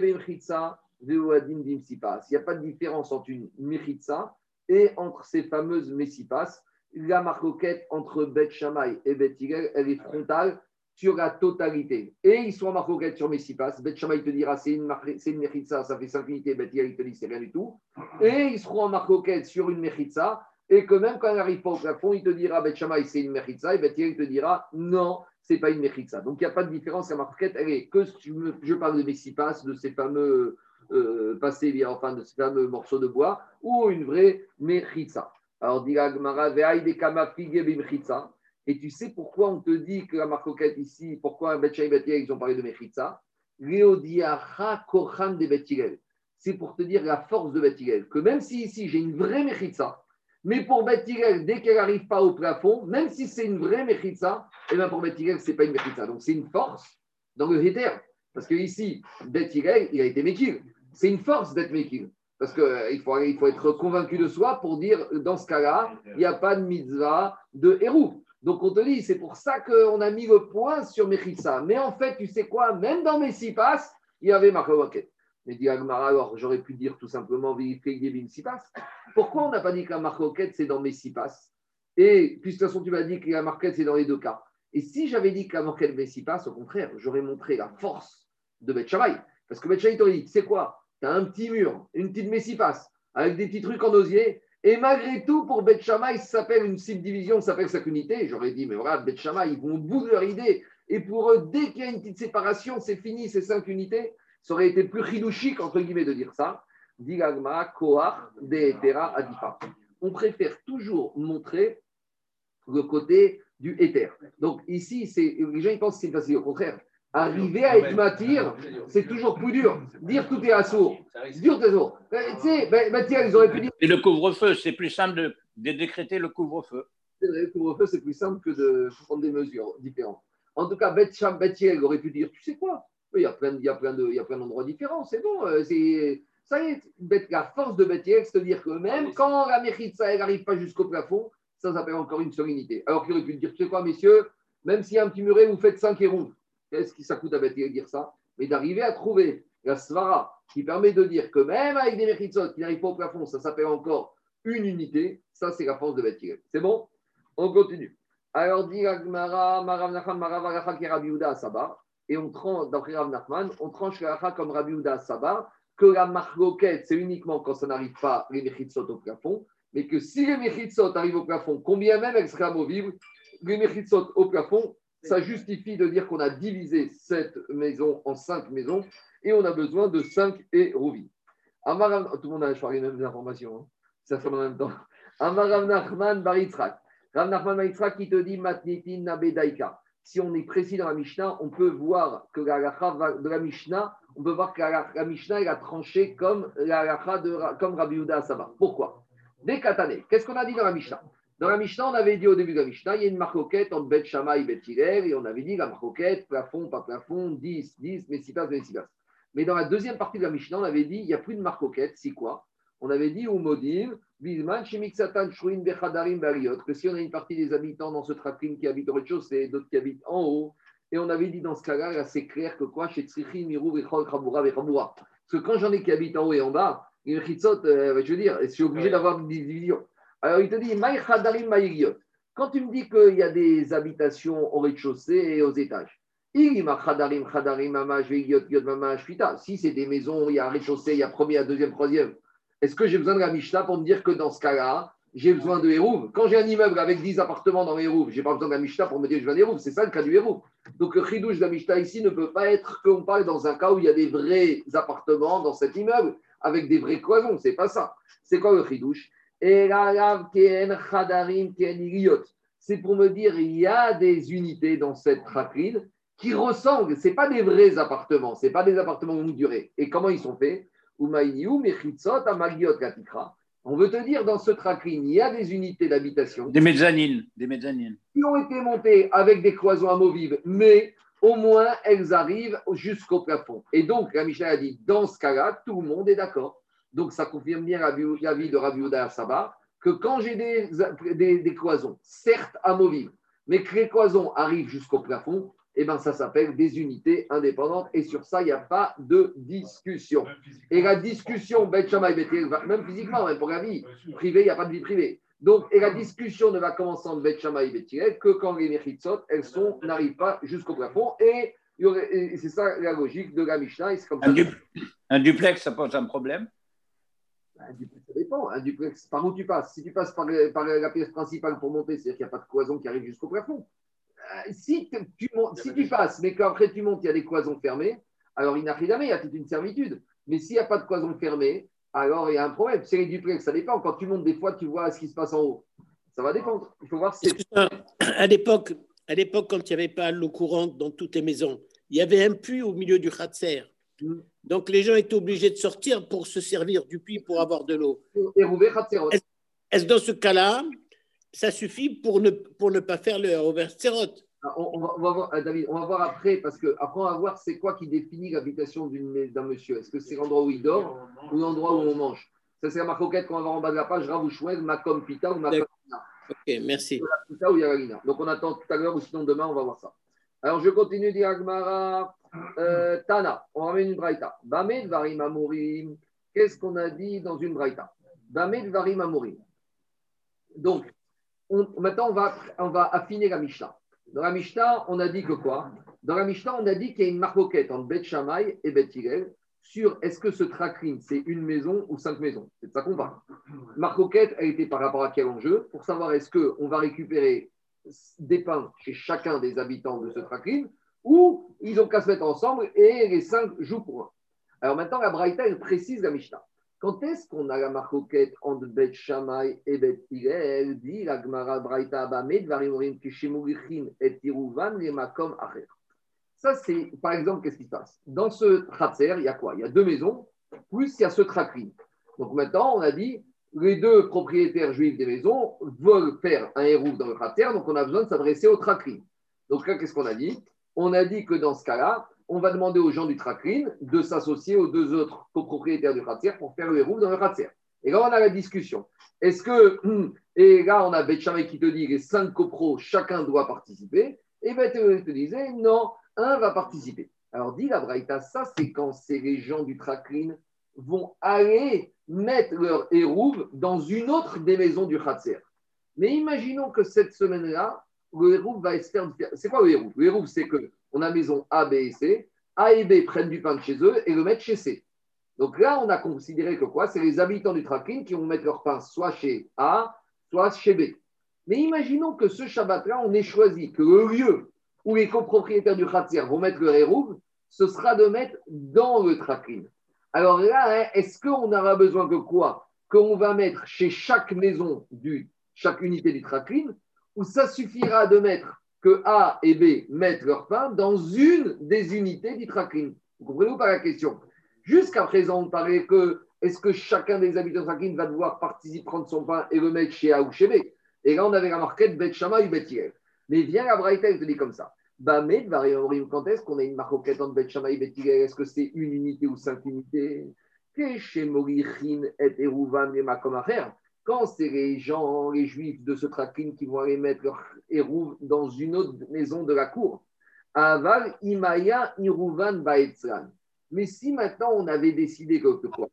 a pas de différence entre une Mechitsa et entre ces fameuses Messipas. La marcoquette entre Bet Shammai et Bet Hillel, elle est frontale sur la totalité. Et ils sont en marcoquette sur Messipas. Bet Shammai te dira c'est une, une Mechitsa, ça fait 5 unités. Bet il te dit c'est rien du tout. Et ils seront en marcoquette sur une Mechitsa et que même quand elle n'arrive pas au plafond, il te dira Bet c'est une Mechitza, et Bet il te dira non, c'est pas une Mechitza. Donc il n'y a pas de différence. La marquette, elle est que je parle de Messipas, de ces fameux euh, passés, enfin de ces fameux morceaux de bois, ou une vraie Mechitza. Alors, dit et tu sais pourquoi on te dit que la marcoquette ici, pourquoi Bet et ils ont parlé de Mechitza? C'est pour te dire la force de Bet que même si ici j'ai une vraie Mechitza, mais pour Bethilel, dès qu'elle n'arrive pas au plafond, même si c'est une vraie Mechitza, et eh bien pour Bethilel, ce n'est pas une Mechitza. Donc c'est une force dans le Héter. Parce que ici, Bethilel, il a été Mekil. C'est une force d'être Mekil. Parce qu'il euh, faut, il faut être convaincu de soi pour dire, dans ce cas-là, il n'y a pas de mitzvah de héros. Donc on te dit, c'est pour ça qu'on a mis le point sur Mechitza. Mais en fait, tu sais quoi, même dans Messipas, il y avait Marcovoket. Mais dit Agmara, alors j'aurais pu dire tout simplement passe. Pourquoi on n'a pas dit la marquette c'est dans mes passe Et puis de toute façon, tu m'as dit la marquette c'est dans les deux cas. Et si j'avais dit la marquette passe, au contraire, j'aurais montré la force de Bet Parce que Bet t'aurait dit, c'est quoi? Tu as un petit mur, une petite passe avec des petits trucs en osier. Et malgré tout, pour Bet ça s'appelle une subdivision, ça s'appelle sa unité. J'aurais dit, mais voilà, Bet ils vont au bout de leur idée. Et pour eux, dès qu'il y a une petite séparation, c'est fini, c'est cinq unités ça aurait été plus chidouchique, entre guillemets, de dire ça. Digagma, Koach, Deetera, Adifa. On préfère toujours montrer le côté du éther. Donc ici, les gens ils pensent que c'est facile. Au contraire, arriver à être matir, c'est toujours plus dur. Dire tout est assourd. Dur, t'es sourd. Tu sais, ben, ils auraient pu dire. Et le couvre-feu, c'est plus simple de, décréter le couvre-feu. Le couvre-feu, c'est plus simple que de prendre des mesures différentes. En tout cas, Beth Betiel aurait pu dire Tu sais quoi? Il y a plein, il y a plein, de, il y a plein d'endroits différents, c'est bon. Euh, c'est, ça y est, la force de Betiel, c'est-à-dire que même quand la ça n'arrive pas jusqu'au plafond, ça s'appelle encore une solennité. Alors qu'il aurait pu dire Tu sais quoi, messieurs, même s'il y a un petit muret, vous faites 5 et rouges. Qu'est-ce que ça coûte à dire ça Mais d'arriver à trouver la svara qui permet de dire que même avec des mechitsot qui n'arrivent pas au plafond, ça s'appelle encore une unité, ça c'est la force de Betiel. C'est bon? On continue. Alors dit Agmara, Marav Nachman, Marav qui Rabbi Uda Saba, et on tranche, d'après Rav Nachman, on tranche la comme Rabbi Uda Saba, que la marloquette, c'est uniquement quand ça n'arrive pas les mechitsot au plafond, mais que si les mechitsot arrivent au plafond, combien même elles seraient amovibles, les mechitsot au plafond, ça justifie de dire qu'on a divisé cette maison en cinq maisons et on a besoin de cinq hérouvim. Tout le monde a les mêmes informations. Hein. Ça fait en même temps. Amarav Nachman Baritzrak. Rav Nachman Baritzrak qui te dit Matnitin Nabedaika. Si on est précis dans la Mishnah, on peut voir que la de la Mishnah, on peut voir que la, Mishnah elle a tranché comme la de comme Rabbi Asaba. Pourquoi? Des katané. Qu'est-ce qu'on a dit dans la Mishnah? Dans la Mishnah, on avait dit au début de la Mishnah, il y a une marcoquette entre Bet Shama et Bet et on avait dit la marcoquette, plafond, pas plafond, 10, 10, Messipas, Messipas. Mais dans la deuxième partie de la Mishnah, on avait dit il n'y a plus de marcoquette, c'est quoi On avait dit ou Modim, Bizman, Shemixatan, Shruin, Bechadarim, Bariot, que si on a une partie des habitants dans ce tracking qui habitent au rez-de-chaussée, d'autres qui habitent en haut, et on avait dit dans ce cas-là, c'est clair que quoi Chez Tzrichin, Mirou, Bechol, Khaboura, Bechaboura. Parce que quand j'en ai qui habitent en haut et en bas, une chitzot, euh, je veux dire, je suis obligé d'avoir une division. Alors il te dit. Quand tu me dis qu'il y a des habitations au rez-de-chaussée et aux étages, si c'est des maisons, il y a rez-de-chaussée, il y a premier, deuxième, troisième, est-ce que j'ai besoin de la Mishnah pour me dire que dans ce cas-là, j'ai besoin de Hérouv Quand j'ai un immeuble avec 10 appartements dans Hérouv, je n'ai pas besoin de la Mishnah pour me dire que je veux un Hérouv. C'est ça le cas du Hérouv. Donc le chidouche de la Mishnah ici ne peut pas être qu'on parle dans un cas où il y a des vrais appartements dans cet immeuble avec des vraies cloisons. C'est pas ça. C'est quoi le chidouche? C'est pour me dire il y a des unités dans cette tracline qui ressemblent, ce pas des vrais appartements, ce pas des appartements longue durée. Et comment ils sont faits? On veut te dire, dans ce tracline, il y a des unités d'habitation. Des mezzanines, des mezzanines. Qui ont été montées avec des cloisons amovibles, mais au moins elles arrivent jusqu'au plafond. Et donc, la Michel a dit, dans ce cas-là, tout le monde est d'accord. Donc, ça confirme bien l'avis de Rabbi Oda Saba, que quand j'ai des, des, des, cloisons, certes amovibles, mais que les cloisons arrivent jusqu'au plafond, eh ben, ça s'appelle des unités indépendantes. Et sur ça, il n'y a pas de discussion. Et la discussion, même physiquement, même pour la vie privée, il n'y a pas de vie privée. Donc, et la discussion ne va commencer entre Bet et que quand les Mechitsot, elles sont, n'arrivent pas jusqu'au plafond. Et, c'est ça la logique de la Mishnah. un, duplex, ça pose un problème un duplex, ça dépend. Un duplex, par où tu passes Si tu passes par, par la pièce principale pour monter, c'est-à-dire qu'il n'y a pas de cloison qui arrive jusqu'au plafond. Euh, si, tu, si tu passes, mais qu'après tu montes, il y a des cloisons fermées, alors il n'arrive jamais, il y a toute une servitude. Mais s'il n'y a pas de cloison fermée, alors il y a un problème. C'est les duplex, ça dépend. Quand tu montes, des fois, tu vois ce qui se passe en haut. Ça va dépendre. Il faut voir si À l'époque, à l'époque, quand il n'y avait pas l'eau courante dans toutes les maisons, il y avait un puits au milieu du khatser. Mm. Donc les gens étaient obligés de sortir pour se servir du puits pour avoir de l'eau. Est-ce dans ce cas-là, ça suffit pour ne, pour ne pas faire le oversterot. Ah, on, on, va, voir, euh, David, on va voir après, parce que après on va voir c'est quoi qui définit l'habitation d'un monsieur. Est-ce que c'est l'endroit où il dort ou l'endroit où on mange? Ça, c'est la marque qu'on va voir en bas de la page, Ravouchouel, Makom Pita ou Makom Ok, merci. Donc on attend tout à l'heure ou sinon demain, on va voir ça. Alors je continue, Diagmara. Euh, Tana, on ramène une braïta. Bamed Varim Amurim. Qu'est-ce qu'on a dit dans une braïta? Bamed Varim Amurim. Donc, maintenant, on va, on va affiner la Mishnah. Dans la Mishnah, on a dit que quoi? Dans la Mishnah, on a dit qu'il y a une marcoquette entre Bet Shammai et Bet Hillel sur est-ce que ce tracking, c'est une maison ou cinq maisons? C'est de ça qu'on parle. Marcoquette a été par rapport à quel enjeu? Pour savoir est-ce qu'on va récupérer des pains chez chacun des habitants de ce tracking ou ils ont qu'à se mettre ensemble et les cinq jouent pour un. Alors maintenant, la Braïta, elle précise la Mishnah. Quand est-ce qu'on a la marcoquette entre Bet Shammai et Bet Hillel? Dit la Gemara Braïta Abamed Varimorim Kishimulichin et Tiruvan les Makom Acher. Ça, c'est, par exemple, qu'est-ce qui se passe? Dans ce Khatser, il y a quoi? Il y a deux maisons, plus il y a ce Trakrin. Donc maintenant, on a dit, les deux propriétaires juifs des maisons veulent faire un hérouf dans le Khatser, donc on a besoin de s'adresser au Trakrin. Donc là, qu'est-ce qu'on a dit? On a dit que dans ce cas-là, on va demander aux gens du Trakrin de s'associer aux deux autres copropriétaires du Khatser pour faire le hérouf dans le Khatser. Et là, on a la discussion. Est-ce que, et là, on a Betchamay qui te dit les cinq copros, chacun doit participer. Et ben, te disait, non, un va participer. Alors, dit la Braïta, ça, c'est quand c'est les gens du Trakrin vont aller mettre leur hérouve dans une autre des maisons du Khatser. Mais imaginons que cette semaine-là, le hérouve va se faire. C'est quoi le hérouve Le hérouve, c'est qu'on a maison A, B et C. A et B prennent du pain de chez eux et le mettent chez C. Donc là, on a considéré que quoi? C'est les habitants du Trakin qui vont mettre leur pain soit chez A, soit chez B. Mais imaginons que ce Shabbat-là, on ait choisi que le lieu où les copropriétaires du Khatser vont mettre leur hérouve, ce sera de mettre dans le Trakin. Alors là, hein, est-ce qu'on aura besoin que quoi? Qu'on va mettre chez chaque maison, du, chaque unité du tracline, ou ça suffira de mettre que A et B mettent leur pain dans une des unités du tracline Vous comprenez ou pas la question? Jusqu'à présent, on parlait que est-ce que chacun des habitants du tracline va devoir participer, prendre son pain et le mettre chez A ou chez B? Et là, on avait la marquette Bet Shama ou Bet Mais viens la Braïta, elle te dit comme ça. Bamed, quand est-ce qu'on a une marquette entre Bet et Bet Est-ce que c'est une unité ou cinq unités? Quand c'est les gens, les juifs de ce trakin qui vont aller mettre leur hérouv dans une autre maison de la cour. Aval Imaya Iruvan Mais si maintenant on avait décidé que, quoi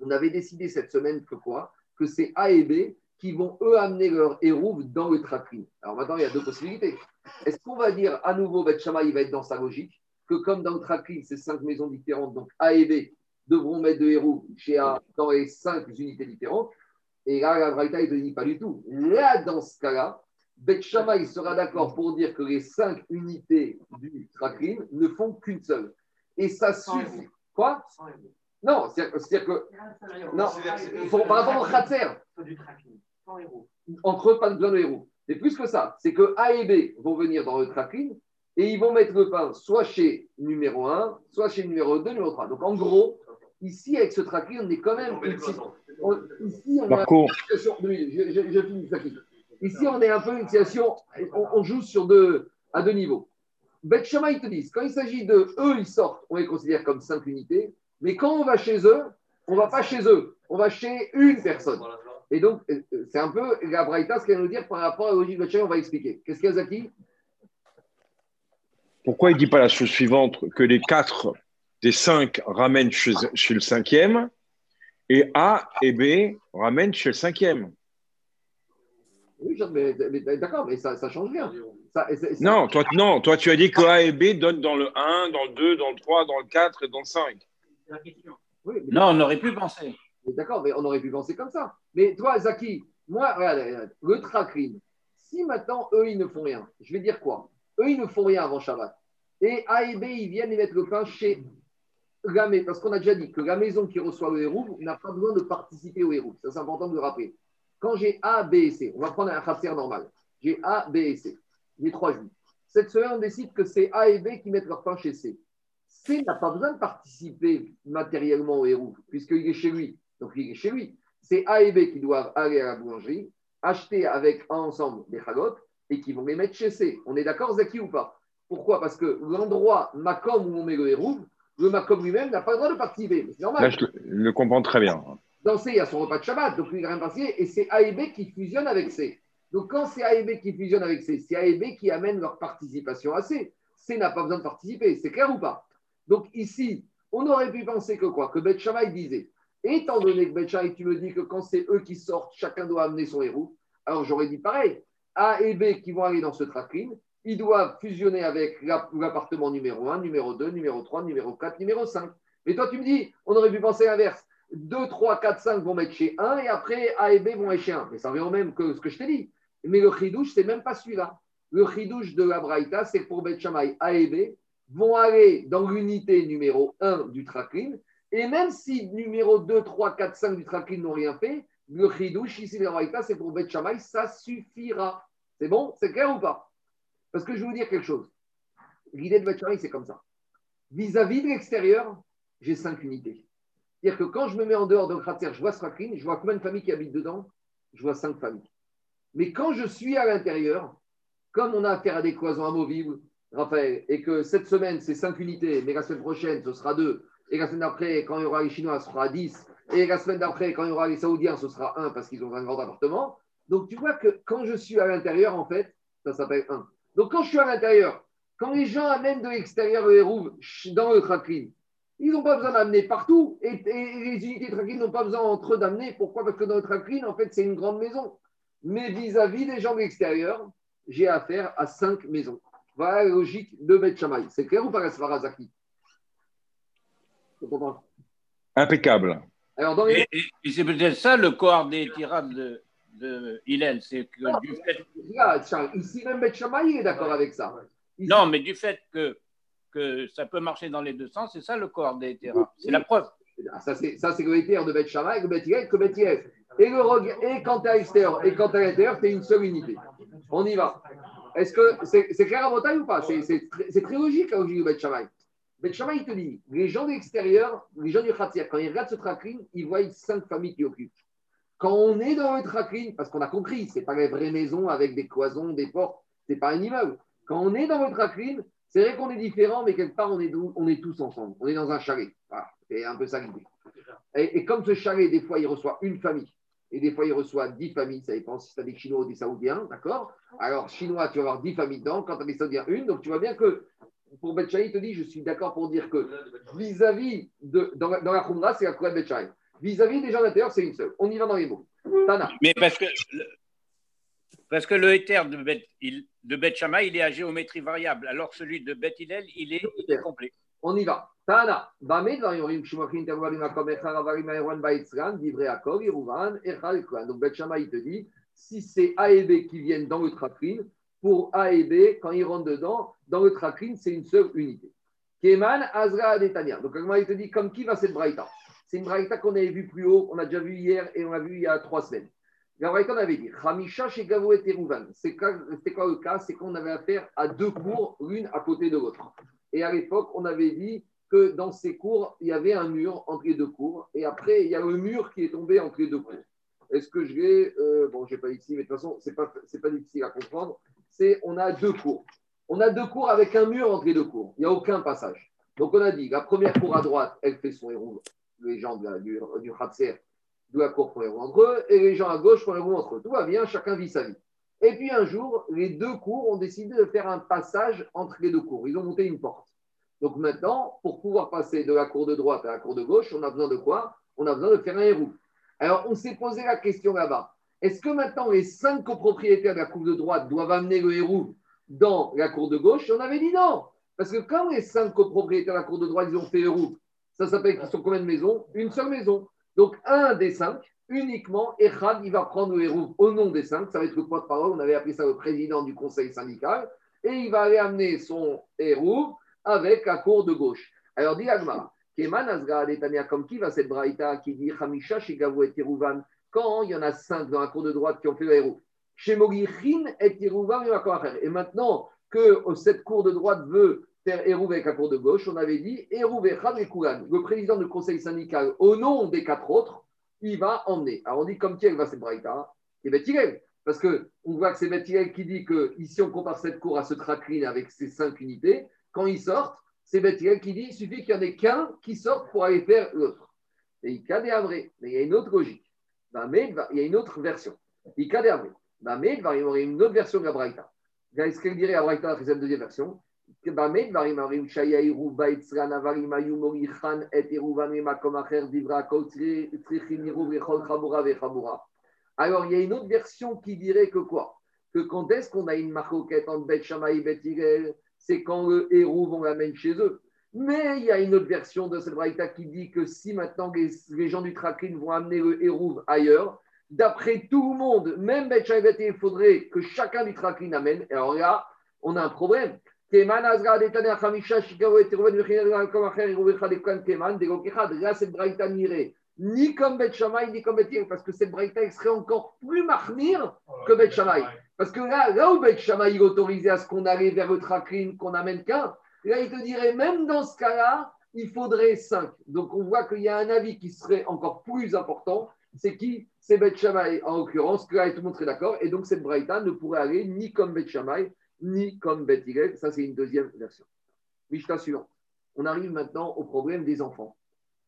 On avait décidé cette semaine que quoi? Que c'est A et B qui vont eux amener leur hérouve dans le trakin. Alors maintenant, il y a deux possibilités. Est-ce qu'on va dire à nouveau, Bet il va être dans sa logique, que comme dans le trakin, c'est cinq maisons différentes, donc A et B devront mettre de héros chez A dans les cinq unités différentes. Et là, la Braïta, il ne dit pas du tout. Là, dans ce cas-là, Bet il sera d'accord pour dire que les cinq unités du trakin ne font qu'une seule. Et ça suffit. Quoi? Non, c'est-à-dire que. Non, par rapport au Khatser. Entre eux, pas besoin de héros. C'est plus que ça. C'est que A et B vont venir dans le tracking et ils vont mettre le pain soit chez numéro 1, soit chez numéro 2, numéro 3. Donc en gros, ici avec ce tracking, on est quand même. ici, on est Ici, on est un peu une situation. On, joue sur deux, à deux niveaux. Bet ils te disent, quand il s'agit de eux, ils sortent, on les considère comme cinq unités. Mais quand on va chez eux, on ne va pas chez eux, on va chez une personne. Et donc, euh, c'est un peu la Braïta, ce qu'elle nous dire par rapport à logique de on va expliquer. Qu'est-ce qu'il y a, Zaki Pourquoi il ne dit pas la chose suivante que les quatre des cinq ramènent chez, le cinquième et A et B ramènent chez le cinquième Oui, d'accord, mais ça ne change rien. non, toi, non, toi, tu as dit que A et B donnent dans le 1, dans le 2, dans le 3, dans le 4 et dans le 5. non, on aurait pu penser. D'accord, mais on aurait pu penser comme ça. Mais toi, Zaki, moi, regarde, le tracrim, si maintenant eux, ils ne font rien, je vais dire quoi? Eux, ils ne font rien avant Shabbat. Et A et B, ils viennent y mettre le pain chez Parce qu'on a déjà dit que la maison qui reçoit le héros n'a pas besoin de participer au héros. Ça, c'est important de le rappeler. Quand j'ai A, B et C, on va prendre un khatser normal. J'ai A, B et C. Les trois juifs. Cette semaine, on décide que c'est A et B qui mettent leur pain chez C. C n'a pas besoin de participer matériellement au héros, puisqu'il est chez lui. Donc, il est chez lui. C'est A et B qui doivent aller à la boulangerie, acheter avec ensemble des chalotes et qui vont les mettre chez C. On est d'accord, Zaki, ou pas? Pourquoi? Parce que l'endroit Macom où on met le héros, le Macom lui-même n'a pas le droit de participer. C'est normal. Là, je le comprends très bien. Dans C, il y a son repas de Shabbat, donc il n'a rien passé, et c'est A et B qui fusionnent avec C. Donc, quand c'est A et B qui fusionnent avec C, c'est A et B qui amènent leur participation à C. C n'a pas besoin de participer, c'est clair ou pas? Donc, ici, on aurait pu penser que quoi? Que Beth Shammai disait Étant donné que Betchaï, tu me dis que quand c'est eux qui sortent, chacun doit amener son héros, alors j'aurais dit pareil. A et B qui vont aller dans ce tracking, ils doivent fusionner avec l'appartement numéro 1, numéro 2, numéro 3, numéro 4, numéro 5. Et toi, tu me dis, on aurait pu penser l'inverse. 2, 3, 4, 5 vont mettre chez 1 et après A et B vont être chez 1. Mais ça revient au même que ce que je t'ai dit. Mais le chidouche, c'est même pas celui-là. Le chidouche de la Braïta, c'est que pour Bet A et B vont aller dans l'unité numéro 1 du tracking et même si numéro 2, 3, 4, 5 du tracking n'ont rien fait, le chidouche, ici, le c'est pour Bet ça suffira. C'est bon? C'est clair ou pas? Parce que je vais vous dire quelque chose. L'idée de Bet c'est comme ça. Vis-à-vis de l'extérieur, j'ai 5 unités. C'est-à-dire que quand je me mets en dehors d'un Khatser, je vois ce je vois combien de familles qui habitent dedans Je vois cinq familles. Mais quand je suis à l'intérieur, comme on a affaire à des cloisons amovibles, Raphaël, et que cette semaine, c'est cinq unités, mais la semaine prochaine, ce sera deux, et la semaine d'après, quand il y aura les Chinois, ce sera 10, et la semaine d'après, quand il y aura les Saoudiens, ce sera un parce qu'ils ont un grand appartement. Donc, tu vois que quand je suis à l'intérieur, en fait, ça s'appelle un. Donc, quand je suis à l'intérieur, quand les gens amènent de l'extérieur le dans le tracking, ils n'ont pas besoin d'amener partout. Et, les unités tracking n'ont pas besoin entre eux d'amener. Pourquoi? Parce que dans le tracking, en fait, c'est une grande maison. Mais vis-à-vis des gens de l'extérieur, j'ai affaire à cinq maisons. Voilà la logique de Beth C'est clair ou pas, la Svarazaki? Impeccable. Alors, Et, c'est peut-être ça le corps des tirades de, de Hillel. C'est que du fait. Ici, même Beth est d'accord avec ça. Non, mais du fait que, que ça peut marcher dans les deux sens, c'est ça le corps des tirades. C'est la preuve. Ah, ça, c'est, c'est le de Beth Shammai, que Beth que Beth Et, le, et quand tu es à l'extérieur et quand tu es à l'intérieur, tu es une seule unité. On y va. Est-ce que c'est, c'est clair à montagne ou pas? C'est, c'est, c'est très logique la logique de Beth Shammai. Bet il te dit, les gens de l'extérieur, les gens du Khatir, quand ils regardent ce tracking, ils voient cinq familles qui occupent. Quand on est dans le tracking, parce qu'on a compris, ce n'est pas les vraies maisons avec des cloisons, des portes, ce n'est pas un immeuble. Quand on est dans le tracking, c'est vrai qu'on est différent, mais quelque part, on est, on est tous ensemble. On est dans un chalet. Voilà, c'est un peu ça l'idée. Et, et, comme ce chalet, des fois, il reçoit une famille, et des fois, il reçoit dix familles. Ça dépend si tu as des Chinois ou des Saoudiens, d'accord? Alors, Chinois, tu vas avoir dix familles dedans. Quand tu as des Saoudiens, une. Donc, tu vois bien que pour Betchaï, il te dit, je suis d'accord pour dire que vis-à-vis de, dans, la, dans c'est la Kourette Betchaï. Vis-à-vis des gens d'intérieur, c'est une seule. On y va dans les mots. Tana. Mais parce que, parce que le éther de Bet, il, de Bet il est à géométrie variable, alors celui de Bet il est, il est complet. On y va. Tana. Donc Bet il te dit, si c'est A et B qui viennent dans le traprine, pour A et B, quand ils rentrent dedans, dans le tracking, c'est une seule unité. Keman, Azra, Netanya. Donc, il te dit, comme qui va cette braïta? C'est une braïta qu'on avait vue plus haut, on a déjà vu hier et on a vu il y a trois semaines. La braïta, on avait dit, Hamisha chez Gavo et Terouvan. C'était quoi le cas? C'est qu'on avait affaire à deux cours, l'une à côté de l'autre. Et à l'époque, on avait dit que dans ces cours, il y avait un mur entre les deux cours. Et après, il y a le mur qui est tombé entre les deux cours. Est-ce que je vais. Euh, bon, je n'ai pas ici, mais de toute façon, ce n'est pas, pas difficile à comprendre c'est on a deux cours. On a deux cours avec un mur entre les deux cours. Il n'y a aucun passage. Donc on a dit, la première cour à droite, elle fait son héros, les gens du, du de la cour font héros entre eux, et les gens à gauche font héros entre eux. Tout va bien, chacun vit sa vie. Et puis un jour, les deux cours ont décidé de faire un passage entre les deux cours. Ils ont monté une porte. Donc maintenant, pour pouvoir passer de la cour de droite à la cour de gauche, on a besoin de quoi? On a besoin de faire un héros. Alors on s'est posé la question là-bas. Est-ce que maintenant les cinq copropriétaires de la cour de droite doivent amener le héros dans la cour de gauche? On avait dit non. Parce que quand les cinq copropriétaires de la cour de droite, ils ont fait héros, ça s'appelle qu'ils sont combien de maisons? Une seule maison. Donc un des cinq, uniquement, Echad, il va prendre le héros au nom des cinq. Ça va être le point de parole. On avait appelé ça le président du conseil syndical. Et il va aller amener son héros avec la cour de gauche. Alors, dit Agmara, Keman Azga comme qui va cette braïta qui dit Hamisha Shigavu et Teruvan quand il y en a cinq dans la cour de droite qui ont fait le héros. Chez Mogichin et Et maintenant que cette cour de droite veut faire Hérouv avec la cour de gauche, on avait dit Hérouv et Le président du conseil syndical, au nom des quatre autres, il va emmener. Alors on dit comme qui va cette braïta Et Bethilel. Parce qu'on voit que c'est Bethilel qui dit que ici on compare cette cour à ce tracline avec ses cinq unités. Quand ils sortent, c'est Bethilel qui dit il suffit qu'il y en ait qu'un qui sorte pour aller faire l'autre. Et il cadre Mais il y a une autre logique il y a une autre version. Il y a une autre version de la Braïta. Qu'est-ce qu'elle dirait à Braïta, la deuxième version alors, il y a une autre version qui dirait que quoi? Que quand est-ce qu'on a une marcoquette entre Bet Shammai et Bet C'est quand le héros, on l'amène chez eux. Mais il y a une autre version de cette braïta qui dit que si maintenant les, gens du Trakin vont amener le Hérouv ailleurs, d'après tout le monde, même Betchaïvet, il faudrait que chacun du Trakin amène. Alors là, on a un problème. Là, cette braïta n'irait ni comme Bet ni comme Bet parce que cette braïta serait encore plus marmire que Bet Parce que là, là où Bet est autorisé à ce qu'on aille vers le Trakin, qu'on amène qu'un, Là, il te dirait, même dans ce cas-là, il faudrait 5. Donc on voit qu'il y a un avis qui serait encore plus important. C'est qui? C'est Beth Shammai en l'occurrence, que là tout le monde serait d'accord. Et donc cette Braïta ne pourrait aller ni comme Beth Shammai, ni comme Hillel. Ça, c'est une deuxième version. Mishnah suivant. On arrive maintenant au problème des enfants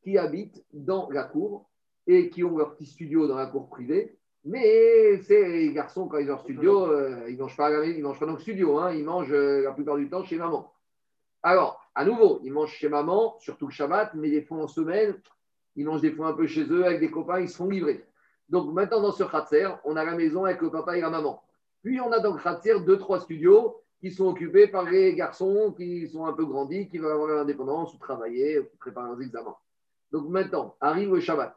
qui habitent dans la cour et qui ont leur petit studio dans la cour privée. Mais ces garçons, quand ils ont leur studio, euh, ils ne mangent, pas, ils mangent pas dans le studio, hein. ils mangent euh, la plupart du temps chez maman. Alors, à nouveau, ils mangent chez maman, surtout le Shabbat, mais des fois en semaine, ils mangent des fois un peu chez eux avec des copains, ils se font livrer. Donc maintenant, dans ce Khatser, on a la maison avec le papa et la maman. Puis on a dans le Khatser deux, trois studios qui sont occupés par les garçons qui sont un peu grandis, qui veulent avoir l'indépendance ou travailler, préparer leurs examens. Donc maintenant, arrive le Shabbat.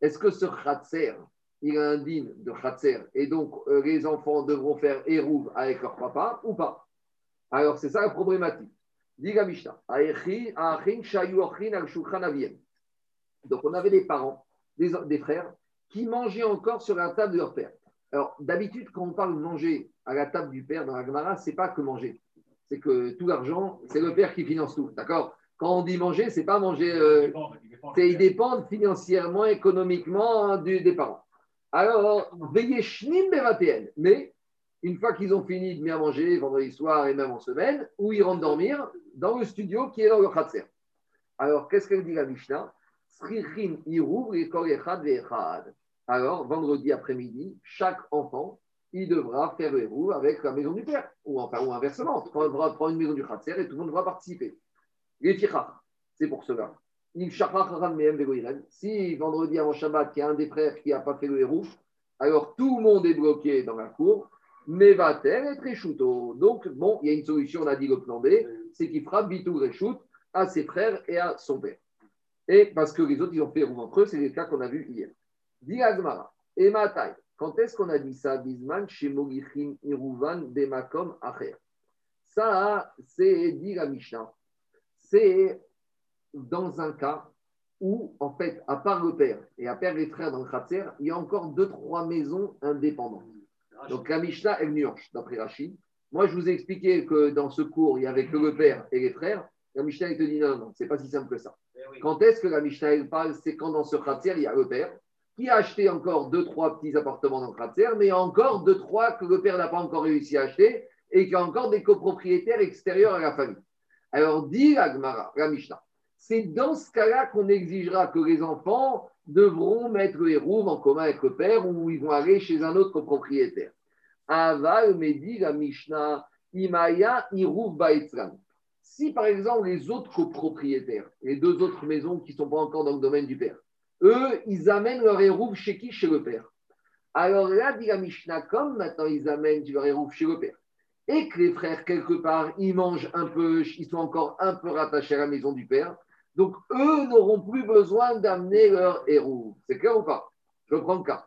Est-ce que ce Khatser, il a un digne de Khatser et donc euh, les enfants devront faire Hérouv avec leur papa ou pas? Alors c'est ça la problématique. Diga. Donc on avait des parents, des frères, qui mangeaient encore sur la table de leur père. Alors d'habitude, quand on parle de manger à la table du père dans la Gemara, c'est pas que manger. C'est que tout l'argent, c'est le père qui finance tout. D'accord? Quand on dit manger, c'est pas manger. Euh, c'est ils dépendent financièrement, économiquement hein, du, des parents. Alors, veillez shnim Mais une fois qu'ils ont fini de bien manger vendredi soir et même en semaine, où ils rentrent dormir dans le studio qui est dans le Khatser. Alors, qu'est-ce qu'elle dit la Mishnah? Alors, vendredi après-midi, chaque enfant, il devra faire le héros avec la maison du père, ou enfin, ou inversement. On devra prendre une maison du Khatser et tout le monde devra participer. C'est pour cela. Si vendredi avant Shabbat, il y a un des frères qui n'a pas fait le héros, alors tout le monde est bloqué dans la cour mais va terre être échouto. Donc, bon, il y a une solution, on a dit le plan B, c'est qu'il fera bitou reshout à ses frères et à son père. Et parce que les autres, ils ont fait roux entre eux, c'est le cas qu'on a vu hier. Diagmara, et Matai, quand est-ce qu'on a dit ça Bisman, chez Mogichin, Iruvan, Bemakom, Acher. Ça, c'est dit la Mishnah. C'est dans un cas où, en fait, à part le père et à part les frères dans le Khatser, il y a encore deux, trois maisons indépendantes. Donc la Mishnah, elle nuance, d'après Rachid. Moi, je vous ai expliqué que dans ce cours, il y avait que le père et les frères. La Mishnah, elle te dit non, non, c'est pas si simple que ça. Eh quand est-ce que la Mishnah, elle parle? C'est quand dans ce khatser, il y a le père qui a acheté encore deux, trois petits appartements dans le khatser, mais encore deux, trois que le père n'a pas encore réussi à acheter et qu'il y a encore des copropriétaires extérieurs à la famille. Alors, dit la Gemara, la Mishnah, c'est dans ce cas-là qu'on exigera que les enfants devront mettre les roues en commun avec le père ou ils vont aller chez un autre copropriétaire. Aval me dit la Mishnah, Imaya Irouv Si par exemple les autres copropriétaires, les deux autres maisons qui ne sont pas encore dans le domaine du père, eux, ils amènent leur hérouve chez qui? Chez le père. Alors là, dit la Mishnah, comme maintenant ils amènent leur hérouve chez le père, et que les frères, quelque part, ils mangent un peu, ils sont encore un peu rattachés à la maison du père, donc, eux n'auront plus besoin d'amener leur héros. C'est clair ou pas? Je prends le cas.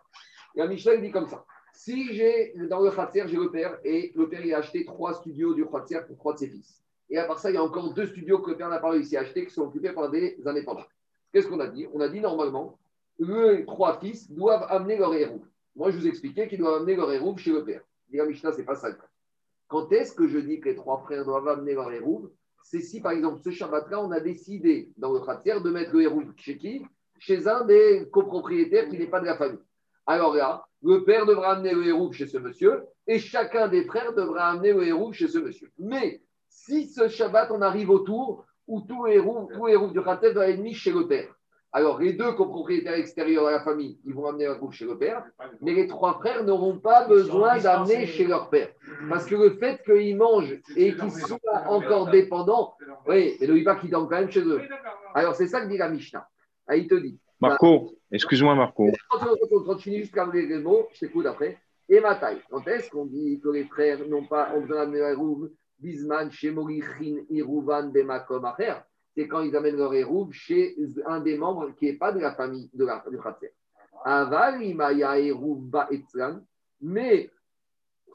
La Michel dit comme ça. Si j'ai dans le Khatser, j'ai le père et le père il a acheté trois studios du Khatser pour trois de ses fils. Et à part ça, il y a encore deux studios que le père n'a pas réussi à acheter qui sont occupés par des indépendants. Qu'est-ce qu'on a dit? On a dit normalement, les trois fils doivent amener leur héros. Moi, je vous expliquais qu'ils doivent amener leur héros chez le père. La Mishnah, c'est pas ça. Quand est-ce que je dis que les trois frères doivent amener leur héros c'est si, par exemple, ce Shabbat-là, on a décidé dans le Khatir de mettre le héros chez qui? Chez un des copropriétaires qui n'est pas de la famille. Alors là, le père devra amener le héros chez ce monsieur et chacun des frères devra amener le héros chez ce monsieur. Mais si ce Shabbat, on arrive au où tout héros, tout héros du Khatir doit être mis chez le père, alors, les deux copropriétaires extérieurs de la famille, ils vont amener leur groupe chez le père, mais les trois frères n'auront pas besoin d'amener chez leur père. Parce que le fait qu'ils mangent et qu'ils soient encore dépendants, oui, mais ne pas qu'ils dorment quand même chez eux. Alors, c'est ça que dit la Mishnah. Ah, il te dit. Marco, excuse-moi, Marco. Continue jusqu'à les mots, je t'écoute après. Et ma taille. Quand est-ce qu'on dit que les frères n'ont pas besoin d'amener leur groupe Bisman, Shemorichin, Iruvan, Bemakom, Acher c'est quand ils amènent leur hérouve chez un des membres qui n'est pas de la famille de la, du Khatser. Mais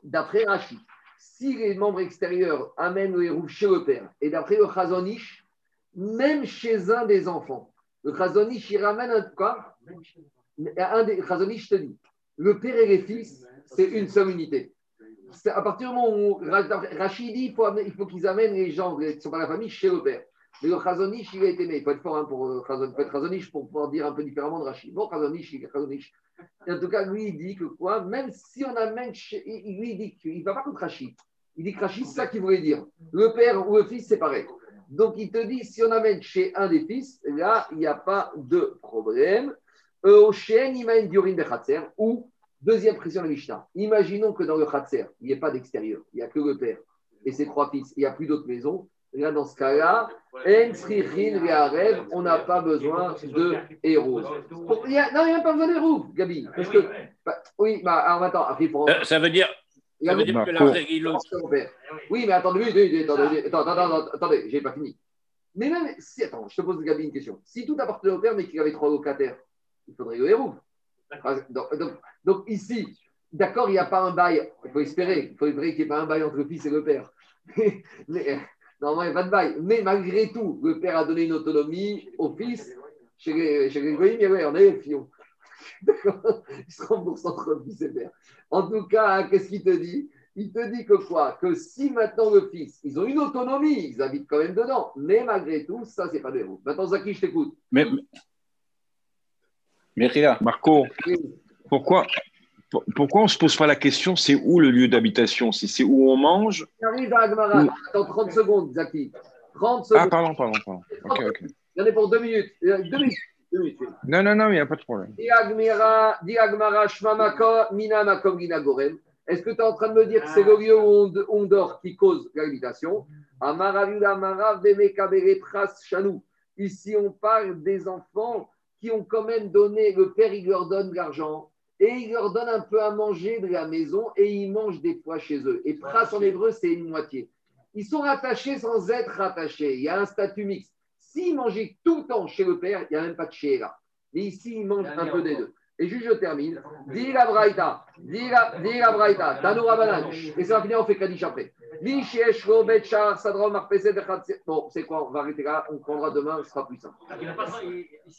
d'après Rachid, si les membres extérieurs amènent le hérouve chez le père, et d'après le Chazonish, même chez un des enfants, le Chazonish, il ramène un quoi? Un des, Chazonish te dit, le père et les fils, c'est une seule unité. À partir du moment où Rachid dit il faut, qu'ils amènent les gens qui ne sont pas la famille chez le père. Mais le Chazonish, il a été aimé. Il faut être fort hein, pour, euh, pour pouvoir dire un peu différemment de Rachid. Bon, Chazonish, il est Chazonish. Et en tout cas, lui, il dit que quoi? Même si on amène. Chez, il- lui, il dit qu'il ne va pas contre Rachid. Il dit que Rachid, c'est ça qu'il voulait dire. Le père ou le fils, c'est pareil. Donc, il te dit, si on amène chez un des fils, là, il n'y a pas de problème. Euh, Au chêne, il mène Diorin de Khatser, ou, deuxième précision de Mishnah, imaginons que dans le Khatser, il n'y ait pas d'extérieur, il n'y a que le père et ses trois fils, il n'y a plus d'autres maisons. Là, dans ce cas-là, on n'a pas besoin de héros. Y non, il n'y a pas besoin d'héros, Gabi. Parce que, bah, oui, bah, alors attends, après, faut. Euh, Ça veut dire, y ça veut dire beaucoup- que la règle, père. Oui, mais attendez, oui, oui, oui, attendez, attendez, attendez, attendez, j'ai pas fini. Mais même si, attends, je te pose Gabi une question. Si tout appartenait au père, mais qu'il avait trois locataires, il faudrait le héros. Donc, ici, d'accord, il n'y a pas un bail. Il faut espérer. Il faut espérer qu'il n'y ait pas un bail entre le fils et le père. Mais, normalement, il n'y a pas de bail. Mais malgré tout, le père a donné une autonomie au fils. Chez les, chez les avait- on avait le fion. D'accord Il se rembourse entre fils et père. En tout cas, qu'est-ce qu'il te dit? Il te dit que quoi? Que si maintenant le fils, ils ont une autonomie, ils habitent quand même dedans. Mais malgré tout, ça, c'est pas des héros. Maintenant, Zaki, je t'écoute. Mechila, Marco, pourquoi, pour- pourquoi on ne se pose pas la question c'est où le lieu d'habitation? Si c'est où on mange? J'arrive à Agmara. Attends 30 secondes, Zaki. 30 Ah, secondes. pardon, pardon, pardon. Ok, ok. Il y en a pour deux minutes. Euh, Deux minutes. Deux minutes. Non, non, non, il n'y a pas de problème. Est-ce que tu es en train de me dire que c'est le lieu où on, dort qui cause l'habitation? Amara Yuda Amara, Vemeka Bere Pras Chanou. Ici, on parle des enfants qui ont quand même donné, le père, il leur donne de l'argent et il leur donne un peu à manger de la maison et ils mangent des fois chez eux. Et Pras en hébreu, c'est une moitié. Ils sont rattachés sans être rattachés. Il y a un statut mixte. S'ils mangeaient tout le temps chez le père, il n'y a même pas de chéra. Mais ici, ils mangent un peu des deux. Et juste, je termine. Dis la braïta. Dis la, braïta. Tanoura. Et ça va finir, on fait Kaddish après. Bon, c'est quoi? On va arrêter là. On prendra demain, ce sera plus simple.